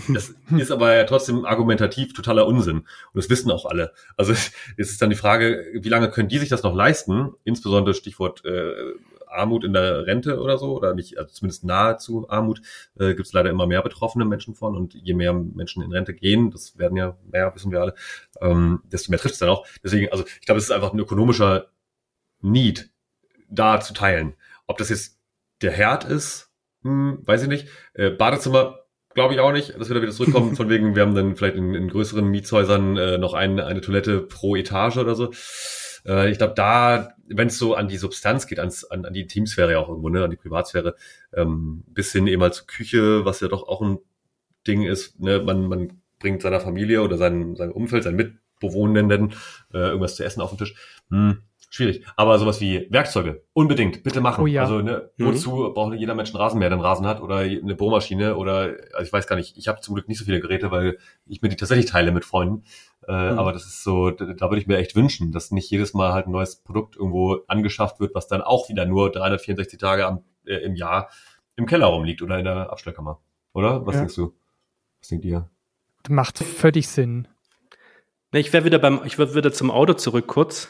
Das ist aber ja trotzdem argumentativ totaler Unsinn. Und das wissen auch alle. Also es ist dann die Frage, wie lange können die sich das noch leisten? Insbesondere Stichwort äh, Armut in der Rente oder so, oder nicht, also zumindest nahezu Armut, äh, gibt es leider immer mehr betroffene Menschen von. Und je mehr Menschen in Rente gehen, das werden ja mehr, wissen wir alle, ähm, desto mehr trifft es dann auch. Deswegen, also ich glaube, es ist einfach ein ökonomischer Need, da zu teilen. Ob das jetzt der Herd ist, hm, weiß ich nicht. Äh, Badezimmer glaube ich auch nicht, dass wir da wieder zurückkommen. Von wegen, wir haben dann vielleicht in, in größeren Mietshäusern äh, noch ein, eine Toilette pro Etage oder so. Äh, ich glaube, da, wenn es so an die Substanz geht, ans, an, an die Teamsphäre ja auch irgendwo, ne, an die Privatsphäre, ähm, bis hin eben mal zur Küche, was ja doch auch ein Ding ist, ne, man, man bringt seiner Familie oder seinem, seinem Umfeld, seinen Mitbewohnenden äh, irgendwas zu essen auf den Tisch. Hm, schwierig. Aber sowas wie Werkzeuge, unbedingt, bitte machen. Oh ja. Also, ne, Mhm. wozu braucht jeder Mensch einen Rasenmäher, der einen Rasen hat oder eine Bohrmaschine oder, also ich weiß gar nicht, ich habe zum Glück nicht so viele Geräte, weil ich mir die tatsächlich teile mit Freunden. Äh, Mhm. Aber das ist so, da, da würde ich mir echt wünschen, dass nicht jedes Mal halt ein neues Produkt irgendwo angeschafft wird, was dann auch wieder nur 364 Tage am, äh, im Jahr im Keller rumliegt oder in der Abstellkammer. Oder? Was Ja. denkst du? Was denkt ihr? Macht völlig Sinn. Ne, Ich wäre wieder beim, ich würde wieder zum Auto zurück kurz.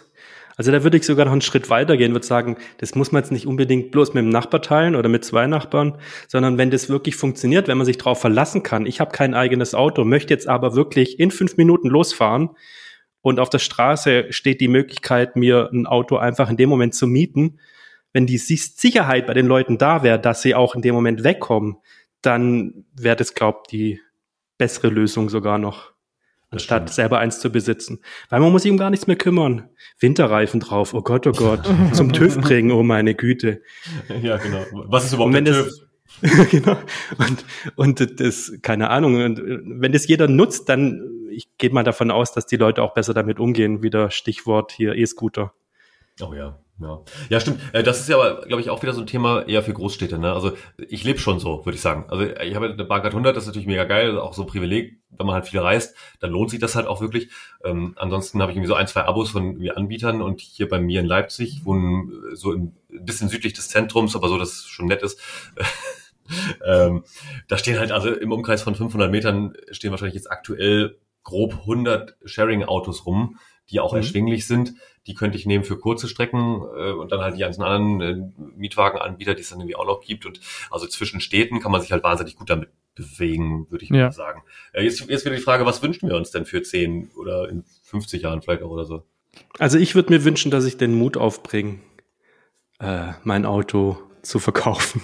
Also da würde ich sogar noch einen Schritt weiter gehen, würde sagen, das muss man jetzt nicht unbedingt bloß mit dem Nachbar teilen oder mit zwei Nachbarn, sondern wenn das wirklich funktioniert, wenn man sich darauf verlassen kann. Ich habe kein eigenes Auto, möchte jetzt aber wirklich in fünf Minuten losfahren und auf der Straße steht die Möglichkeit, mir ein Auto einfach in dem Moment zu mieten. Wenn die Si- Sicherheit bei den Leuten da wäre, dass sie auch in dem Moment wegkommen, dann wäre das, glaubt die bessere Lösung sogar noch anstatt selber eins zu besitzen. Weil man muss sich um gar nichts mehr kümmern. Winterreifen drauf, oh Gott, oh Gott. Zum TÜV bringen, oh meine Güte. Ja, genau. Was ist überhaupt der das, TÜV? genau. Und, und das, keine Ahnung, und wenn das jeder nutzt, dann, ich gehe mal davon aus, dass die Leute auch besser damit umgehen. Wieder Stichwort hier E-Scooter. Oh ja, ja. Ja, stimmt. Äh, Das ist ja aber, glaube ich, auch wieder so ein Thema eher für Großstädte. Ne? Also ich lebe schon so, würde ich sagen. Also ich habe eine Bahncard 100, das ist natürlich mega geil, auch so ein Privileg. Wenn man halt viel reist, dann lohnt sich das halt auch wirklich. Ähm, ansonsten habe ich irgendwie so ein, zwei Abos von Anbietern und hier bei mir in Leipzig, wohnen äh, so ein bisschen südlich des Zentrums, aber so, dass es schon nett ist. ähm, da stehen halt also im Umkreis von 500 Metern stehen wahrscheinlich jetzt aktuell grob 100 Sharing-Autos rum, die auch Mhm. erschwinglich sind. Die könnte ich nehmen für kurze Strecken äh, und dann halt die ganzen anderen äh, Mietwagenanbieter, die es dann irgendwie auch noch gibt. Und also zwischen Städten kann man sich halt wahnsinnig gut damit bewegen, würde ich Ja. mal sagen. Äh, jetzt, jetzt wieder die Frage, was wünschen wir uns denn für 10 oder in 50 Jahren vielleicht auch oder so? Also ich würde mir wünschen, dass ich den Mut aufbringe, äh, mein Auto zu verkaufen.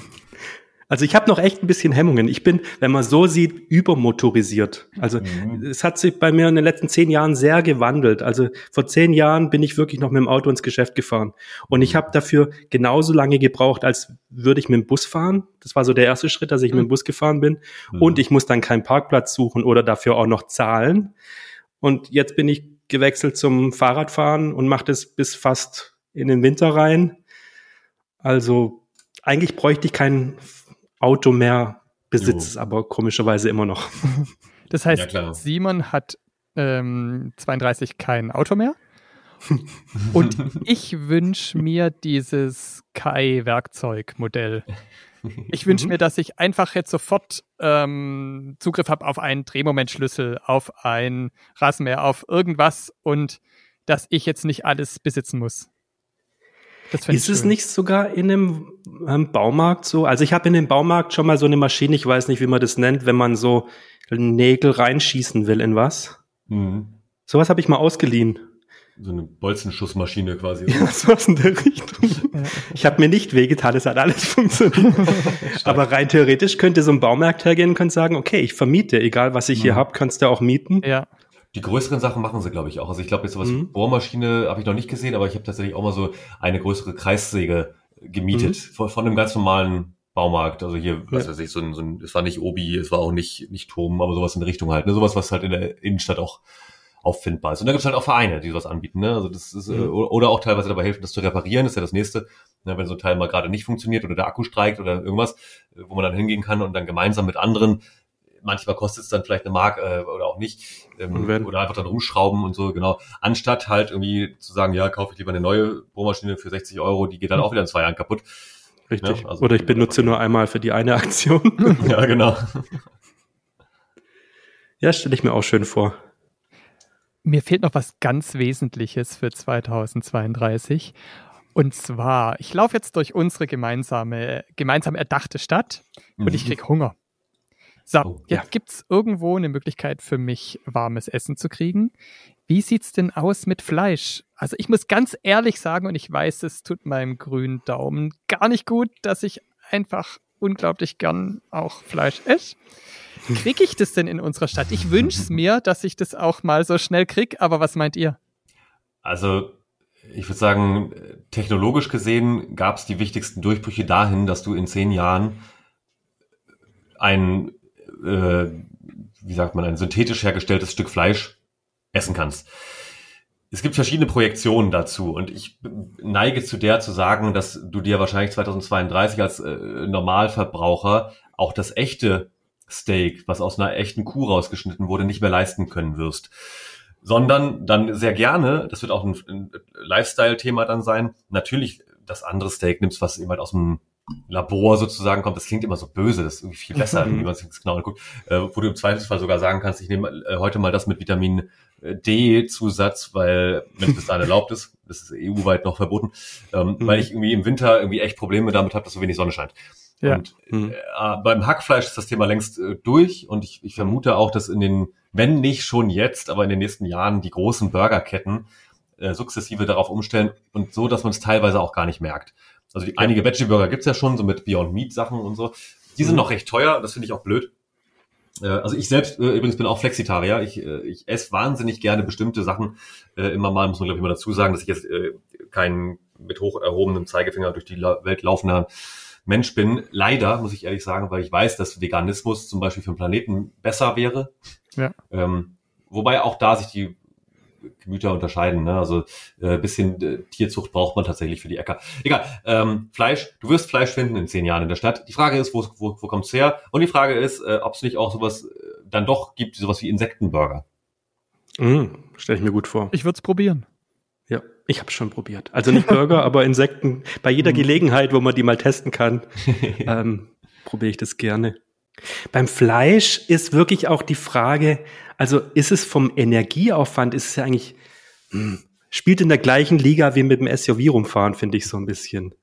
Also ich habe noch echt ein bisschen Hemmungen. Ich bin, wenn man so sieht, übermotorisiert. Also Mhm. es hat sich bei mir in den letzten zehn Jahren sehr gewandelt. Also vor zehn Jahren bin ich wirklich noch mit dem Auto ins Geschäft gefahren. Und ich habe dafür genauso lange gebraucht, als würde ich mit dem Bus fahren. Das war so der erste Schritt, dass ich mit dem Bus gefahren bin. Mhm. Und ich muss dann keinen Parkplatz suchen oder dafür auch noch zahlen. Und jetzt bin ich gewechselt zum Fahrradfahren und mache das bis fast in den Winter rein. Also eigentlich bräuchte ich kein Auto mehr, besitze Jo. es aber komischerweise immer noch. Das heißt, Ja. Simon hat ähm, 32 kein Auto mehr. Und ich wünsche mir dieses Kai-Werkzeugmodell. Ich wünsche Mhm. mir, dass ich einfach jetzt sofort ähm, Zugriff habe auf einen Drehmomentschlüssel, auf ein Rasenmäher, auf irgendwas und dass ich jetzt nicht alles besitzen muss. Ist es nicht sogar in einem ähm, Baumarkt so? Also ich habe in dem Baumarkt schon mal so eine Maschine, ich weiß nicht, wie man das nennt, wenn man so Nägel reinschießen will in was. Mhm. Sowas habe ich mal ausgeliehen. So eine Bolzenschussmaschine quasi. Ja, sowas in der Richtung. Ich habe mir nicht wehgetan, es hat alles funktioniert. Aber rein theoretisch könnte so ein Baumarkt hergehen und könnte sagen, okay, ich vermiete, egal was ich hier Mhm. hab, kannst du auch mieten. Ja, Die größeren Sachen machen sie, glaube ich, auch. Also ich glaube, jetzt sowas Mhm. Bohrmaschine habe ich noch nicht gesehen, aber ich habe tatsächlich auch mal so eine größere Kreissäge gemietet Mhm. von, von einem ganz normalen Baumarkt. Also hier, was Ja. weiß ich, so ein, so ein, es war nicht Obi, es war auch nicht, nicht Tom, aber sowas in der Richtung halt. Ne? Sowas, was halt in der Innenstadt auch auffindbar ist. Und da gibt es halt auch Vereine, die sowas anbieten. Ne? Also das ist, äh, Mhm. oder auch teilweise dabei helfen, das zu reparieren, das ist ja das nächste. Ne? Wenn so ein Teil mal gerade nicht funktioniert oder der Akku streikt oder irgendwas, äh, wo man dann hingehen kann und dann gemeinsam mit anderen Manchmal kostet es dann vielleicht eine Mark äh, oder auch nicht. Ähm, oder einfach dann rumschrauben und so, genau. Anstatt halt irgendwie zu sagen, ja, kaufe ich lieber eine neue Bohrmaschine für 60 Euro, die geht dann auch wieder in zwei Jahren kaputt. Richtig. Ja, also- Oder ich benutze nur einmal für die eine Aktion. ja, genau. ja, stelle ich mir auch schön vor. Mir fehlt noch was ganz Wesentliches für 2032. Und zwar, ich laufe jetzt durch unsere gemeinsame, gemeinsam erdachte Stadt und ich krieg Hunger. So, Oh, ja. jetzt gibt's irgendwo eine Möglichkeit für mich, warmes Essen zu kriegen. Wie sieht's denn aus mit Fleisch? Also ich muss ganz ehrlich sagen, und ich weiß, es tut meinem grünen Daumen gar nicht gut, dass ich einfach unglaublich gern auch Fleisch esse. Krieg ich das denn in unserer Stadt? Ich wünsch's mir, dass ich das auch mal so schnell krieg, aber was meint ihr? Also, ich würde sagen, technologisch gesehen gab es die wichtigsten Durchbrüche dahin, dass du in zehn Jahren ein, äh, wie sagt man, ein synthetisch hergestelltes Stück Fleisch essen kannst. Es gibt verschiedene Projektionen dazu und ich neige zu der zu sagen, dass du dir wahrscheinlich 2032 als äh, Normalverbraucher auch das echte Steak, was aus einer echten Kuh rausgeschnitten wurde, nicht mehr leisten können wirst sondern dann sehr gerne, das wird auch ein, ein Lifestyle-Thema dann sein, natürlich das andere Steak nimmst, was eben halt aus dem Labor sozusagen kommt, das klingt immer so böse, das ist irgendwie viel besser, Mhm. wie man sich das genau anguckt, äh, wo du im Zweifelsfall sogar sagen kannst, ich nehme äh, heute mal das mit Vitamin äh, D-Zusatz, weil, wenn es bis dahin erlaubt ist, das ist EU-weit noch verboten, ähm, Mhm. weil ich irgendwie im Winter irgendwie echt Probleme damit habe, dass so wenig Sonne scheint. Ja. Und Hm. äh, beim Hackfleisch ist das Thema längst äh, durch und ich, ich vermute auch, dass in den, wenn nicht schon jetzt, aber in den nächsten Jahren die großen Burgerketten äh, sukzessive darauf umstellen und so, dass man es teilweise auch gar nicht merkt. Also die, einige Veggie-Burger gibt's ja schon, so mit Beyond Meat-Sachen und so. Die sind Mhm. noch recht teuer, das finde ich auch blöd. Äh, Also ich selbst äh, übrigens bin auch Flexitarier. Ich, äh, ich esse wahnsinnig gerne bestimmte Sachen. Äh, Immer mal muss man glaube ich mal dazu sagen, dass ich jetzt äh, kein mit hoch erhobenem Zeigefinger durch die La Welt laufender Mensch bin. Leider muss ich ehrlich sagen, weil ich weiß, dass Veganismus zum Beispiel für den Planeten besser wäre. Ja. Ähm, wobei auch da sich die Gemüter unterscheiden. Ne? Also äh, bisschen äh, Tierzucht braucht man tatsächlich für die Äcker. Egal. Ähm, Fleisch. Du wirst Fleisch finden in zehn Jahren in der Stadt. Die Frage ist, wo, wo, wo kommt's her? Und die Frage ist, äh, ob es nicht auch sowas äh, dann doch gibt, sowas wie Insektenburger. Mhm. Stelle ich mir gut vor. Ich würde es probieren. Ja, ich habe schon probiert. Also nicht Burger, aber Insekten. Bei jeder Gelegenheit, wo man die mal testen kann, ähm, probiere ich das gerne. Beim Fleisch ist wirklich auch die Frage, also ist es vom Energieaufwand, ist es ja eigentlich, hm, spielt in der gleichen Liga wie mit dem SUV rumfahren, finde ich so ein bisschen.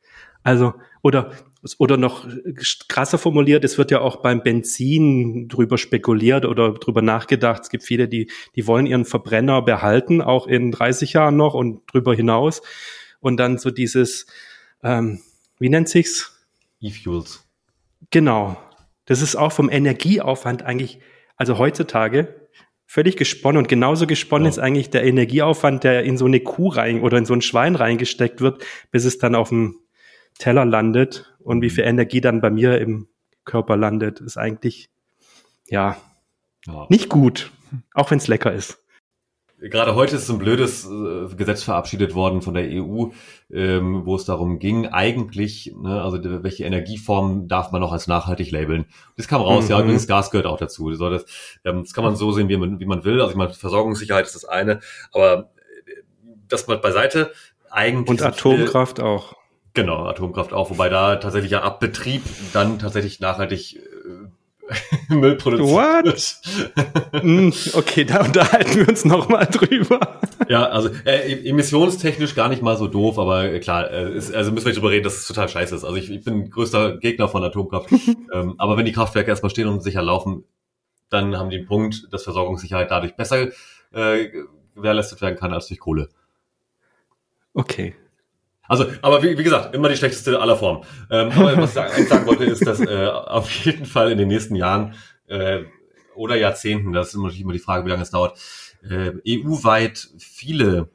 Also, oder, oder noch krasser formuliert, es wird ja auch beim Benzin drüber spekuliert oder drüber nachgedacht. Es gibt viele, die, die wollen ihren Verbrenner behalten, auch in 30 Jahren noch und drüber hinaus. Und dann so dieses, ähm, wie nennt sich's? E-Fuels. Genau. Das ist auch vom Energieaufwand eigentlich, also heutzutage völlig gesponnen und genauso gesponnen Ja. ist eigentlich der Energieaufwand, der in so eine Kuh rein oder in so ein Schwein reingesteckt wird, bis es dann auf dem Teller landet und wie viel Energie dann bei mir im Körper landet, ist eigentlich ja Ja. nicht gut, auch wenn es lecker ist. Gerade heute ist ein blödes äh, Gesetz verabschiedet worden von der EU, ähm, wo es darum ging, eigentlich, ne, also welche Energieform darf man noch als nachhaltig labeln. Das kam raus, Mhm. ja, übrigens Gas gehört auch dazu. Das, das, ähm, das kann man so sehen, wie man, wie man will. Also ich meine, Versorgungssicherheit ist das eine, aber äh, das mal beiseite. Eigentlich Und sind viele- Atomkraft auch. Genau, Atomkraft auch, wobei da tatsächlich ja ab Betrieb dann tatsächlich nachhaltig äh, Müll produziert wird. Hm, okay, da unterhalten wir uns noch mal drüber. Ja, also äh, emissionstechnisch gar nicht mal so doof, aber äh, klar, äh, ist, also müssen wir nicht drüber reden, dass es total scheiße ist. Also ich, ich bin größter Gegner von Atomkraft. ähm, aber wenn die Kraftwerke erstmal stehen und sicher laufen, dann haben die einen Punkt, dass Versorgungssicherheit dadurch besser äh, gewährleistet werden kann als durch Kohle. Okay. Also, aber wie, wie gesagt, immer die schlechteste aller Formen. Ähm, aber was ich sagen, eigentlich sagen wollte, ist, dass äh, auf jeden Fall in den nächsten Jahren äh, oder Jahrzehnten, das ist immer natürlich immer die Frage, wie lange es dauert, äh, EU-weit viele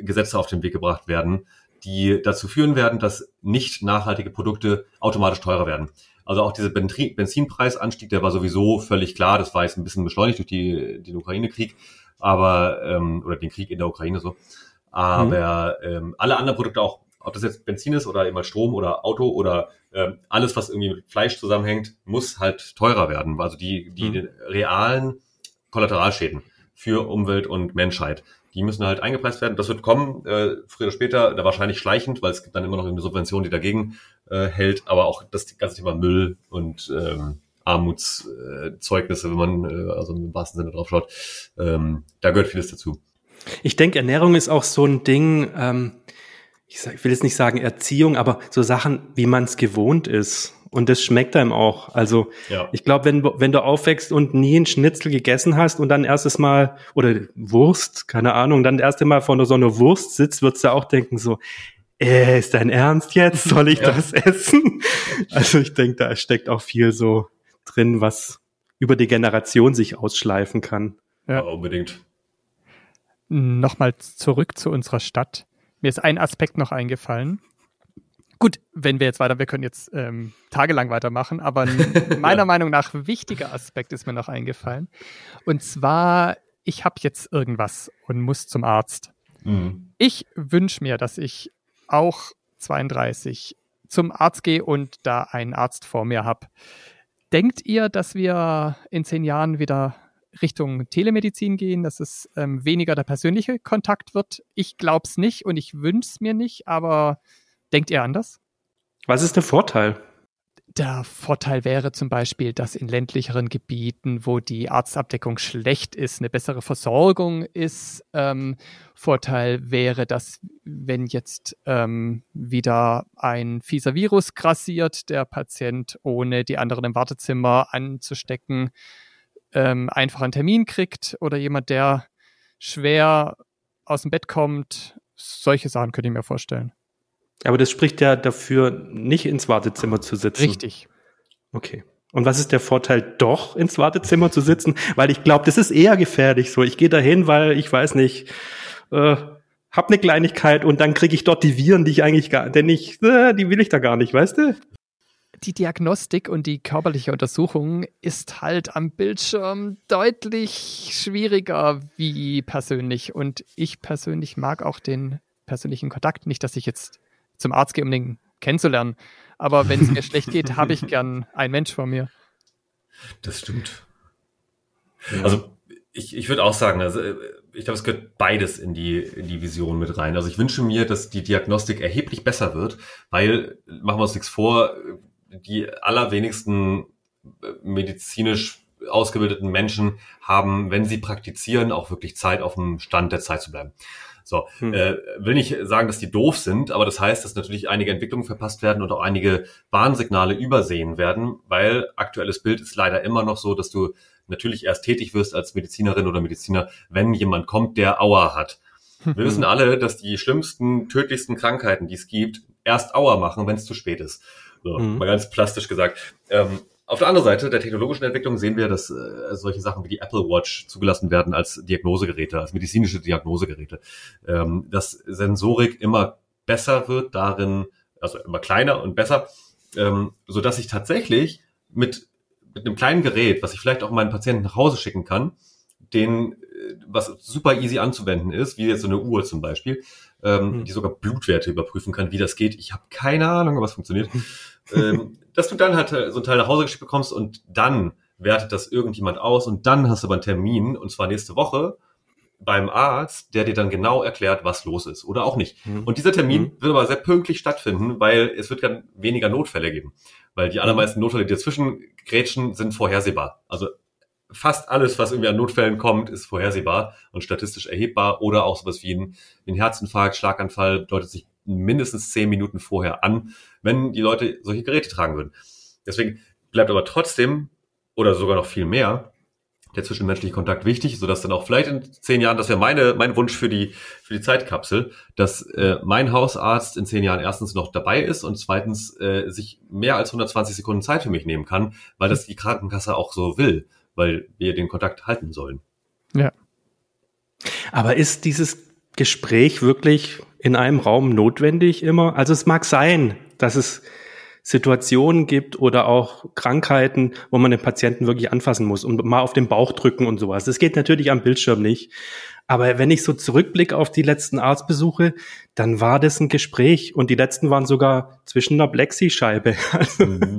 Gesetze auf den Weg gebracht werden, die dazu führen werden, dass nicht nachhaltige Produkte automatisch teurer werden. Also auch dieser Benzin Benzinpreisanstieg, der war sowieso völlig klar. Das war jetzt ein bisschen beschleunigt durch die, den Ukraine-Krieg, aber ähm, oder den Krieg in der Ukraine so. Aber mhm. ähm, alle anderen Produkte auch, ob das jetzt Benzin ist oder immer Strom oder Auto oder ähm, alles, was irgendwie mit Fleisch zusammenhängt, muss halt teurer werden. Also die, die mhm. realen Kollateralschäden für Umwelt und Menschheit, die müssen halt eingepreist werden. Das wird kommen, äh, früher oder später, da wahrscheinlich schleichend, weil es gibt dann immer noch eine Subvention, die dagegen äh, hält, aber auch das ganze Thema Müll und ähm, Armutszeugnisse, wenn man äh, also im wahrsten Sinne drauf schaut, ähm, da gehört vieles dazu. Ich denke, Ernährung ist auch so ein Ding, ähm, ich, sag, ich will jetzt nicht sagen Erziehung, aber so Sachen, wie man es gewohnt ist. Und das schmeckt einem auch. Also ja. ich glaube, wenn, wenn du aufwächst und nie einen Schnitzel gegessen hast und dann erstes Mal, oder Wurst, keine Ahnung, dann das erste Mal vor so einer Wurst sitzt, würdest du auch denken so, äh, ist dein Ernst jetzt? Soll ich ja. das essen? Also ich denke, da steckt auch viel so drin, was über die Generation sich ausschleifen kann. Ja, ja unbedingt. Nochmal zurück zu unserer Stadt. Mir ist ein Aspekt noch eingefallen. Gut, wenn wir jetzt weiter, wir können jetzt ähm, tagelang weitermachen, aber meiner Meinung nach wichtiger Aspekt ist mir noch eingefallen. Und zwar, ich habe jetzt irgendwas und muss zum Arzt. Mhm. Ich wünsche mir, dass ich auch 32 zum Arzt gehe und da einen Arzt vor mir habe. Denkt ihr, dass wir in zehn Jahren wieder Richtung Telemedizin gehen, dass es ähm, weniger der persönliche Kontakt wird? Ich glaube es nicht und ich wünsche es mir nicht, aber denkt ihr anders? Was ist der Vorteil? Der Vorteil wäre zum Beispiel, dass in ländlicheren Gebieten, wo die Arztabdeckung schlecht ist, eine bessere Versorgung ist. Ähm, Vorteil wäre, dass wenn jetzt ähm, wieder ein fieser Virus grassiert, der Patient ohne die anderen im Wartezimmer anzustecken, ähm, einfach einen Termin kriegt oder jemand, der schwer aus dem Bett kommt. Solche Sachen könnte ich mir vorstellen. Aber das spricht ja dafür, nicht ins Wartezimmer zu sitzen. Richtig. Okay. Und was ist der Vorteil, doch ins Wartezimmer zu sitzen? Weil ich glaube, das ist eher gefährlich so. Ich gehe dahin, weil ich weiß nicht, äh, hab eine Kleinigkeit und dann kriege ich dort die Viren, die ich eigentlich gar, denn ich, äh, die will ich da gar nicht, weißt du? Die Diagnostik und die körperliche Untersuchung ist halt am Bildschirm deutlich schwieriger wie persönlich. Und ich persönlich mag auch den persönlichen Kontakt. Nicht, dass ich jetzt zum Arzt gehe, um den kennenzulernen. Aber wenn es mir schlecht geht, habe ich gern einen Mensch vor mir. Das stimmt. Also ich, ich würde auch sagen, also ich glaube, es gehört beides in die, in die Vision mit rein. Also ich wünsche mir, dass die Diagnostik erheblich besser wird, weil, machen wir uns nichts vor, die allerwenigsten medizinisch ausgebildeten Menschen haben, wenn sie praktizieren, auch wirklich Zeit auf dem Stand der Zeit zu bleiben. So, hm. äh, will nicht sagen, dass die doof sind, aber das heißt, dass natürlich einige Entwicklungen verpasst werden und auch einige Warnsignale übersehen werden, weil aktuelles Bild ist leider immer noch so, dass du natürlich erst tätig wirst als Medizinerin oder Mediziner, wenn jemand kommt, der Aua hat. Wir wissen alle, dass die schlimmsten, tödlichsten Krankheiten, die es gibt, erst Aua machen, wenn es zu spät ist. So, mhm. Mal ganz plastisch gesagt. Ähm, auf der anderen Seite der technologischen Entwicklung sehen wir, dass äh, solche Sachen wie die Apple Watch zugelassen werden als Diagnosegeräte, als medizinische Diagnosegeräte. Ähm, dass Sensorik immer besser wird darin, also immer kleiner und besser, ähm, so dass ich tatsächlich mit, mit einem kleinen Gerät, was ich vielleicht auch meinen Patienten nach Hause schicken kann, den, was super easy anzuwenden ist, wie jetzt so eine Uhr zum Beispiel, ähm, mhm. die sogar Blutwerte überprüfen kann, wie das geht. Ich habe keine Ahnung, was funktioniert. ähm, dass du dann halt äh, so ein Teil nach Hause geschickt bekommst und dann wertet das irgendjemand aus und dann hast du aber einen Termin und zwar nächste Woche beim Arzt, der dir dann genau erklärt, was los ist oder auch nicht. Mhm. Und dieser Termin mhm. wird aber sehr pünktlich stattfinden, weil es wird dann weniger Notfälle geben. Weil die allermeisten Notfälle, die dazwischen grätschen, sind vorhersehbar. Also fast alles, was irgendwie an Notfällen kommt, ist vorhersehbar und statistisch erhebbar oder auch sowas wie ein, ein Herzinfarkt, Schlaganfall deutet sich mindestens zehn Minuten vorher an, wenn die Leute solche Geräte tragen würden. Deswegen bleibt aber trotzdem oder sogar noch viel mehr der zwischenmenschliche Kontakt wichtig, sodass dann auch vielleicht in zehn Jahren, das wäre meine, mein Wunsch für die, für die Zeitkapsel, dass äh, mein Hausarzt in zehn Jahren erstens noch dabei ist und zweitens äh, sich mehr als 120 Sekunden Zeit für mich nehmen kann, weil das die Krankenkasse auch so will weil wir den Kontakt halten sollen. Ja. Aber ist dieses Gespräch wirklich in einem Raum notwendig immer? Also es mag sein, dass es Situationen gibt oder auch Krankheiten, wo man den Patienten wirklich anfassen muss und mal auf den Bauch drücken und sowas. Das geht natürlich am Bildschirm nicht. Aber wenn ich so zurückblicke auf die letzten Arztbesuche, dann war das ein Gespräch und die letzten waren sogar zwischen einer Plexi-Scheibe. Also, mhm.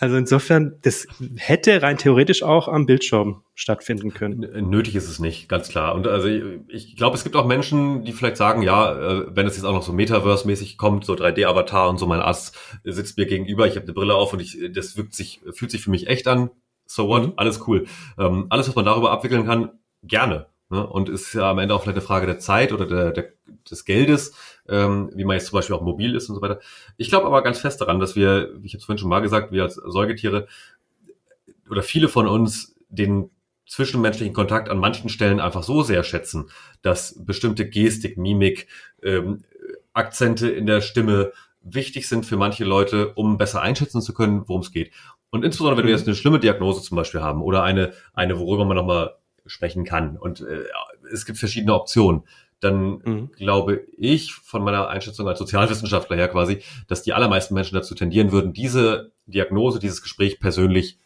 Also insofern, das hätte rein theoretisch auch am Bildschirm stattfinden können. Nötig ist es nicht, ganz klar. Und also ich, ich glaube, es gibt auch Menschen, die vielleicht sagen, ja, äh, wenn es jetzt auch noch so Metaverse-mäßig kommt, so 3D-Avatar und so, mein Arzt sitzt mir gegenüber, ich habe eine Brille auf und ich, das wirkt sich, fühlt sich für mich echt an. So what? Mhm. Alles cool. Ähm, alles, was man darüber abwickeln kann, gerne. Ne? Und ist ja am Ende auch vielleicht eine Frage der Zeit oder der, der, des Geldes, ähm, wie man jetzt zum Beispiel auch mobil ist und so weiter. Ich glaube aber ganz fest daran, dass wir, wie ich habe es vorhin schon mal gesagt, wir als Säugetiere oder viele von uns den zwischenmenschlichen Kontakt an manchen Stellen einfach so sehr schätzen, dass bestimmte Gestik, Mimik, ähm, Akzente in der Stimme wichtig sind für manche Leute, um besser einschätzen zu können, worum es geht. Und insbesondere, wenn wir jetzt eine schlimme Diagnose zum Beispiel haben oder eine, eine worüber man nochmal sprechen kann. Und äh, es gibt verschiedene Optionen. Dann mhm. glaube ich von meiner Einschätzung als Sozialwissenschaftler her quasi, dass die allermeisten Menschen dazu tendieren würden, diese Diagnose, dieses Gespräch persönlich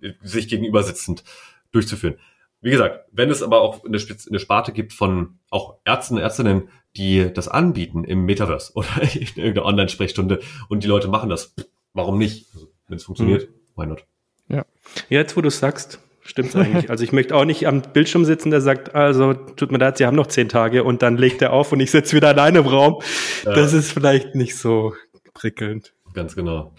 äh, sich gegenüber sitzend durchzuführen. Wie gesagt, wenn es aber auch eine, Spitz, eine Sparte gibt von auch Ärzten und Ärztinnen, die das anbieten im Metaverse oder in irgendeiner Online-Sprechstunde und die Leute machen das, warum nicht? Also, wenn es funktioniert, mhm. why not? Ja. Jetzt, wo du sagst, Stimmt's eigentlich. Also ich möchte auch nicht am Bildschirm sitzen, der sagt, also tut mir leid, Sie haben noch zehn Tage und dann legt er auf und ich sitze wieder alleine im Raum. Ja. Das ist vielleicht nicht so prickelnd. Ganz genau.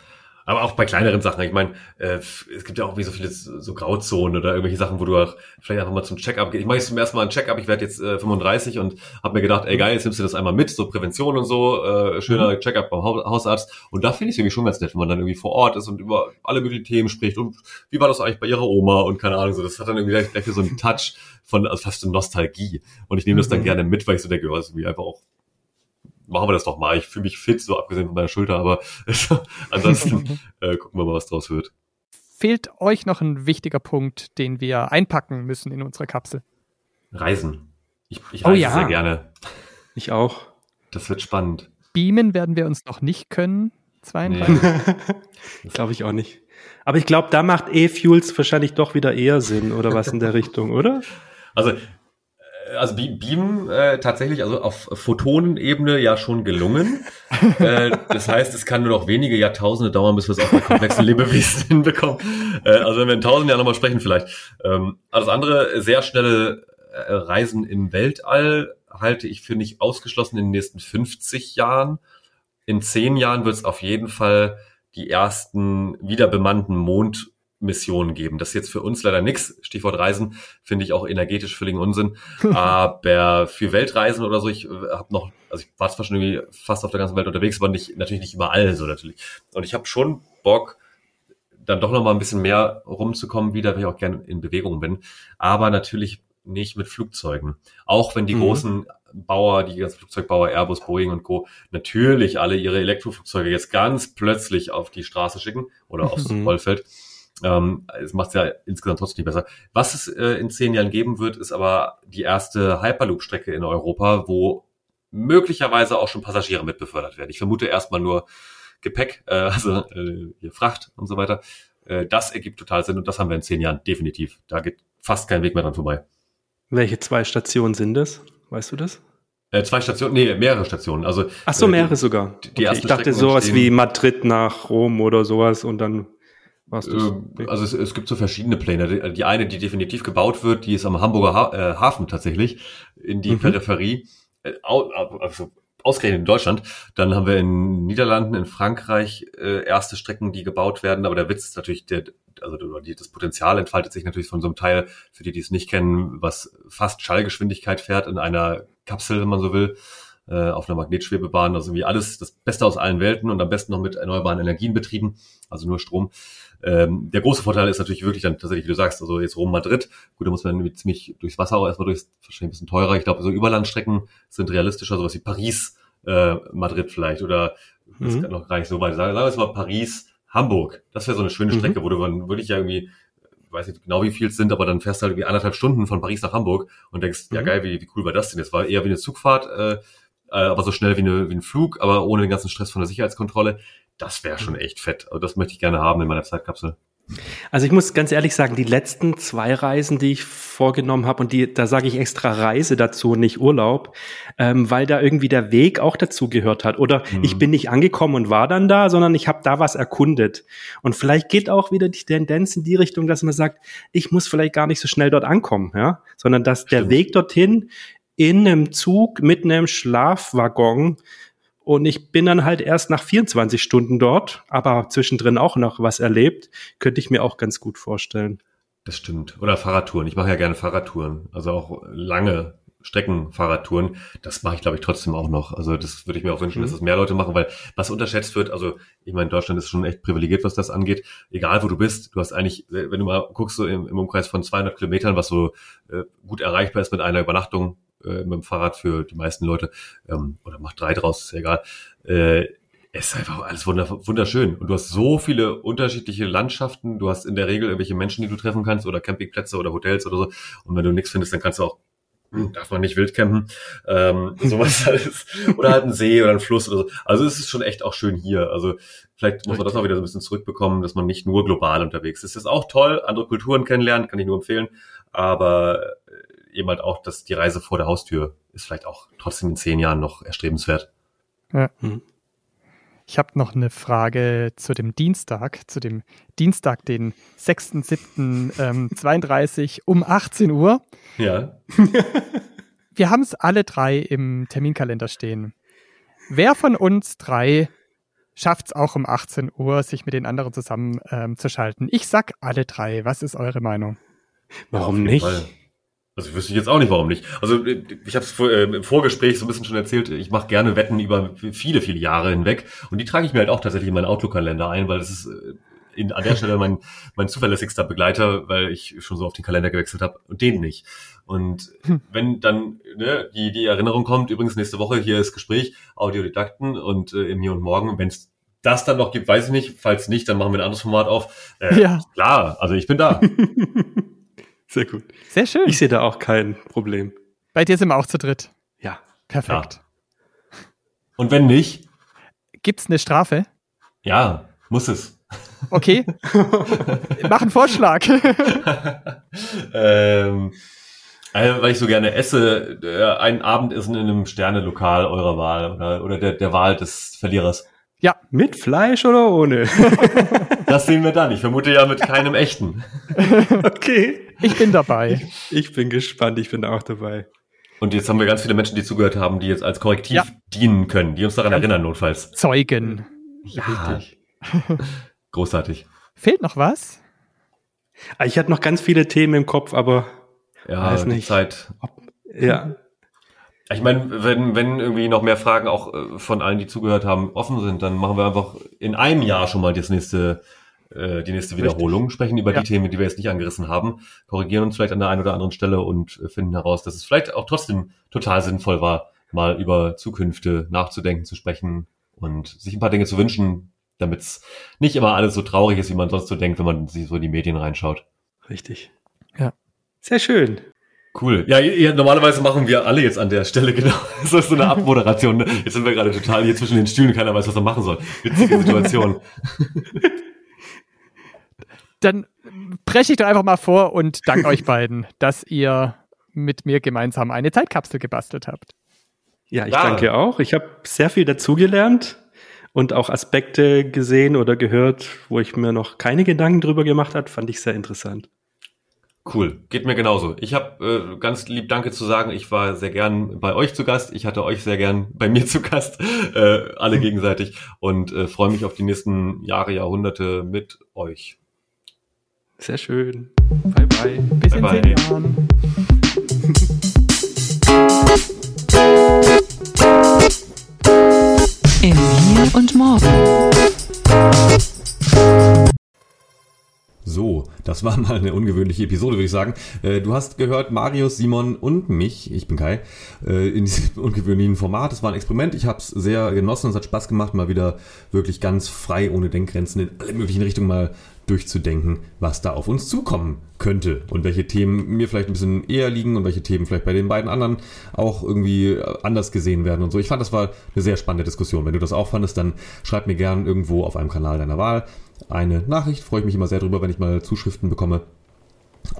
Aber auch bei kleineren Sachen. Ich meine, äh, es gibt ja auch wie so viele so Grauzonen oder irgendwelche Sachen, wo du auch vielleicht einfach mal zum Check-up gehst. Ich mache jetzt zum ersten Mal einen Check-up. Ich werde jetzt äh, 35 und habe mir gedacht, ey geil, jetzt nimmst du das einmal mit, so Prävention und so, äh, schöner mhm. Check-up beim Hausarzt. Und da finde ich es irgendwie schon ganz nett, wenn man dann irgendwie vor Ort ist und über alle möglichen Themen spricht. Und wie war das eigentlich bei ihrer Oma und keine Ahnung so. Das hat dann irgendwie gleich, gleich so einen Touch von also fast eine Nostalgie. Und ich nehme das dann mhm. gerne mit, weil ich so denke, was irgendwie einfach auch machen wir das doch mal. Ich fühle mich fit, so abgesehen von meiner Schulter, aber ansonsten äh, gucken wir mal, was draus wird. Fehlt euch noch ein wichtiger Punkt, den wir einpacken müssen in unsere Kapsel? Reisen. Ich, ich oh reise oh ja. sehr gerne. Ich auch. Das wird spannend. Beamen werden wir uns noch nicht können. 32. Nee. glaube ich auch nicht. Aber ich glaube, da macht E-Fuels wahrscheinlich doch wieder eher Sinn oder was in der Richtung, oder? Also also Beam äh, tatsächlich, also auf Photonenebene ja schon gelungen. äh, das heißt, es kann nur noch wenige Jahrtausende dauern, bis wir es auch bei komplexen Lebewesen hinbekommen. Äh, also wenn wir in tausend Jahren nochmal sprechen vielleicht. Ähm, alles andere, sehr schnelle äh, Reisen im Weltall halte ich für nicht ausgeschlossen in den nächsten 50 Jahren. In zehn Jahren wird es auf jeden Fall die ersten wieder bemannten Mond Missionen geben. Das ist jetzt für uns leider nichts. Stichwort Reisen finde ich auch energetisch völligen Unsinn. Aber für Weltreisen oder so, ich äh, habe noch, also ich war zwar schon irgendwie fast auf der ganzen Welt unterwegs, aber nicht, natürlich nicht überall so natürlich. Und ich habe schon Bock, dann doch noch mal ein bisschen mehr rumzukommen wieder, weil ich auch gerne in Bewegung bin. Aber natürlich nicht mit Flugzeugen. Auch wenn die mhm. großen Bauer, die ganzen Flugzeugbauer, Airbus, Boeing und Co. natürlich alle ihre Elektroflugzeuge jetzt ganz plötzlich auf die Straße schicken oder aufs mhm. Ähm, es macht es ja insgesamt trotzdem nicht besser. Was es äh, in zehn Jahren geben wird, ist aber die erste Hyperloop-Strecke in Europa, wo möglicherweise auch schon Passagiere mit befördert werden. Ich vermute erstmal nur Gepäck, äh, also äh, hier Fracht und so weiter. Äh, das ergibt total Sinn und das haben wir in zehn Jahren definitiv. Da geht fast kein Weg mehr dran vorbei. Welche zwei Stationen sind das? Weißt du das? Äh, zwei Stationen, nee, mehrere Stationen. Also Ach so, mehrere äh, sogar. Die, die okay, ich dachte sowas wie Madrid nach Rom oder sowas und dann was das? Äh, also es, es, gibt so verschiedene Pläne. Die eine, die definitiv gebaut wird, die ist am Hamburger ha äh, Hafen tatsächlich, in die mhm. Peripherie, äh, also ausgerechnet in Deutschland. Dann haben wir in Niederlanden, in Frankreich äh, erste Strecken, die gebaut werden. Aber der Witz ist natürlich, der, also das Potenzial entfaltet sich natürlich von so einem Teil, für die, die es nicht kennen, was fast Schallgeschwindigkeit fährt in einer Kapsel, wenn man so will äh, auf einer Magnetschwebebahn, also irgendwie alles das Beste aus allen Welten und am besten noch mit erneuerbaren Energien betrieben, also nur Strom. Ähm, der große Vorteil ist natürlich wirklich dann tatsächlich, wie du sagst, also jetzt Rom Madrid, gut, da muss man ziemlich durchs Wasser auch erstmal durchs, wahrscheinlich ein bisschen teurer. Ich glaube, so Überlandstrecken sind realistischer, sowas wie Paris, äh, Madrid vielleicht oder mhm. das kann noch gar nicht so weit sagen. Sagen wir jetzt mal Paris, Hamburg. Das wäre so eine schöne mhm. Strecke, wo du dann würde ich ja irgendwie weiß nicht genau wie viel es sind, aber dann fährst du halt irgendwie anderthalb Stunden von Paris nach Hamburg und denkst, ja Mhm. geil, wie, wie cool war das denn? Das war eher wie eine Zugfahrt, äh, äh, aber so schnell wie, eine, wie ein Flug, aber ohne den ganzen Stress von der Sicherheitskontrolle. Das wäre schon echt fett. Also das möchte ich gerne haben in meiner Zeitkapsel. Also ich muss ganz ehrlich sagen, die letzten zwei Reisen, die ich vorgenommen habe, und die, da sage ich extra Reise dazu, nicht Urlaub, ähm, weil da irgendwie der Weg auch dazu gehört hat. Oder Mhm. ich bin nicht angekommen und war dann da, sondern ich habe da was erkundet. Und vielleicht geht auch wieder die Tendenz in die Richtung, dass man sagt, ich muss vielleicht gar nicht so schnell dort ankommen, ja, sondern dass der Stimmt. Weg dorthin in einem Zug mit einem Schlafwaggon und ich bin dann halt erst nach 24 Stunden dort, aber zwischendrin auch noch was erlebt, könnte ich mir auch ganz gut vorstellen. Das stimmt. Oder Fahrradtouren. Ich mache ja gerne Fahrradtouren. Also auch lange Streckenfahrradtouren. Das mache ich, glaube ich, trotzdem auch noch. Also das würde ich mir auch wünschen, Mhm. dass das mehr Leute machen, weil was unterschätzt wird, also ich meine, Deutschland ist schon echt privilegiert, was das angeht. Egal, wo du bist, du hast eigentlich, wenn du mal guckst, so im, im Umkreis von 200 Kilometern, was so äh, gut erreichbar ist mit einer Übernachtung äh, mit dem Fahrrad für die meisten Leute, ähm, oder macht drei draus, ist ja egal, äh, es ist einfach alles wunder wunderschön. Und du hast so viele unterschiedliche Landschaften. Du hast in der Regel irgendwelche Menschen, die du treffen kannst oder Campingplätze oder Hotels oder so. Und wenn du nichts findest, dann kannst du auch, hm, darf man nicht wild campen, ähm, sowas alles. Oder halt ein See oder ein Fluss oder so. Also es ist schon echt auch schön hier. Also vielleicht muss man das auch wieder so ein bisschen zurückbekommen, dass man nicht nur global unterwegs ist. Es ist auch toll, andere Kulturen kennenlernen, kann ich nur empfehlen. Aber eben halt auch, dass die Reise vor der Haustür ist vielleicht auch trotzdem in zehn Jahren noch erstrebenswert. Ich habe noch eine Frage zu dem Dienstag, zu dem Dienstag, den 6.7.32 um 18 Uhr. Ja. Wir haben es alle drei im Terminkalender stehen. Wer von uns drei schafft es auch um 18 Uhr, sich mit den anderen zusammen ähm, zu schalten? Ich sag alle drei. Was ist eure Meinung? Warum nicht? Fall. Also wüsste ich jetzt auch nicht, warum nicht. Also ich habe es vor, äh, im Vorgespräch so ein bisschen schon erzählt, ich mache gerne Wetten über viele, viele Jahre hinweg und die trage ich mir halt auch tatsächlich in meinen Outlook-Kalender ein, weil das ist äh, in, an der Stelle mein, mein zuverlässigster Begleiter, weil ich schon so auf den Kalender gewechselt habe und den nicht. Und wenn dann ne, die, die Erinnerung kommt, übrigens nächste Woche hier ist Gespräch, Audiodidakten und äh, im Hier und Morgen, wenn es das dann noch gibt, weiß ich nicht. Falls nicht, dann machen wir ein anderes Format auf. Äh, Ja. Klar, also ich bin da. Sehr gut. Sehr schön. Ich sehe da auch kein Problem. Bei dir sind wir auch zu dritt. Ja. Perfekt. Und wenn nicht, Gibt es eine Strafe? ja, muss es. Okay. Mach einen Vorschlag. ähm, äh, weil ich so gerne esse, äh, ein Abendessen in einem Sternelokal eurer Wahl oder, oder der, der Wahl des Verlierers. Mit Fleisch oder ohne? Das sehen wir dann. Ich vermute ja mit keinem echten. okay. Ich bin dabei. Ich bin gespannt, ich bin auch dabei. Und jetzt haben wir ganz viele Menschen, die zugehört haben, die jetzt als Korrektiv Ja. dienen können, die uns daran erinnern, notfalls. Zeugen. Ja, großartig. Fehlt noch was? Ah, Ich hatte noch ganz viele Themen im Kopf, aber Ja, Weiß nicht. Zeit. ja. Ich meine, wenn, wenn irgendwie noch mehr Fragen auch äh, von allen, die zugehört haben, offen sind, dann machen wir einfach in einem Jahr schon mal das nächste, äh, die nächste Wiederholung, sprechen über Ja. die Themen, die wir jetzt nicht angerissen haben, korrigieren uns vielleicht an der einen oder anderen Stelle und äh, finden heraus, dass es vielleicht auch trotzdem total sinnvoll war, mal über Zukünfte nachzudenken, zu sprechen und sich ein paar Dinge zu wünschen, damit es nicht immer alles so traurig ist, wie man sonst so denkt, wenn man sich so in die Medien reinschaut. Richtig. Ja. Sehr schön. Cool. Ja, ja, normalerweise machen wir alle jetzt an der Stelle genau. Das ist so eine Abmoderation. Ne? Jetzt sind wir gerade total hier zwischen den Stühlen, keiner weiß, was er machen soll. Witzige Situation. Dann breche ich doch einfach mal vor und danke euch beiden, dass ihr mit mir gemeinsam eine Zeitkapsel gebastelt habt. Ja, ich Ja. danke auch. Ich habe sehr viel dazugelernt und auch Aspekte gesehen oder gehört, wo ich mir noch keine Gedanken drüber gemacht habe. Fand ich sehr interessant. Cool. Geht mir genauso. Ich habe äh, ganz lieb Danke zu sagen. Ich war sehr gern bei euch zu Gast. Ich hatte euch sehr gern bei mir zu Gast. Äh, alle gegenseitig. Und äh, freue mich auf die nächsten Jahre, Jahrhunderte mit euch. Sehr schön. Bye, bye. Bis Bye, in bye. zehn Jahren. Das war mal eine ungewöhnliche Episode, würde ich sagen. Äh, Du hast gehört Marius, Simon und mich, ich bin Kai, äh, in diesem ungewöhnlichen Format. Es war ein Experiment, ich habe es sehr genossen, es hat Spaß gemacht, mal wieder wirklich ganz frei, ohne Denkgrenzen in alle möglichen Richtungen mal durchzudenken, was da auf uns zukommen könnte und welche Themen mir vielleicht ein bisschen eher liegen und welche Themen vielleicht bei den beiden anderen auch irgendwie anders gesehen werden und so. Ich fand, das war eine sehr spannende Diskussion. Wenn du das auch fandest, dann schreib mir gern irgendwo auf einem Kanal deiner Wahl eine Nachricht. Freue ich mich immer sehr drüber, wenn ich mal Zuschriften bekomme.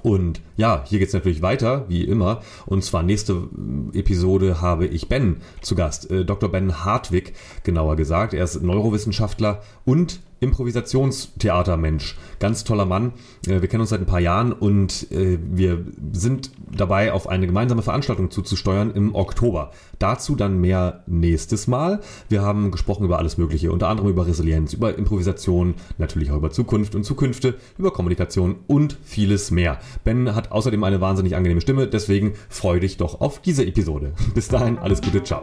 Und ja, hier geht's natürlich weiter, wie immer. Und zwar nächste Episode habe ich Ben zu Gast. Äh, Dr. Ben Hartwig, genauer gesagt. Er ist Neurowissenschaftler und Improvisationstheatermensch. Ganz toller Mann. Äh, wir kennen uns seit ein paar Jahren und äh, wir sind dabei, auf eine gemeinsame Veranstaltung zuzusteuern im Oktober. Dazu dann mehr nächstes Mal. Wir haben gesprochen über alles Mögliche, unter anderem über Resilienz, über Improvisation, natürlich auch über Zukunft und Zukünfte, über Kommunikation und vieles mehr. Ben hat außerdem eine wahnsinnig angenehme Stimme, deswegen freu dich doch auf diese Episode. Bis dahin, alles Gute, ciao.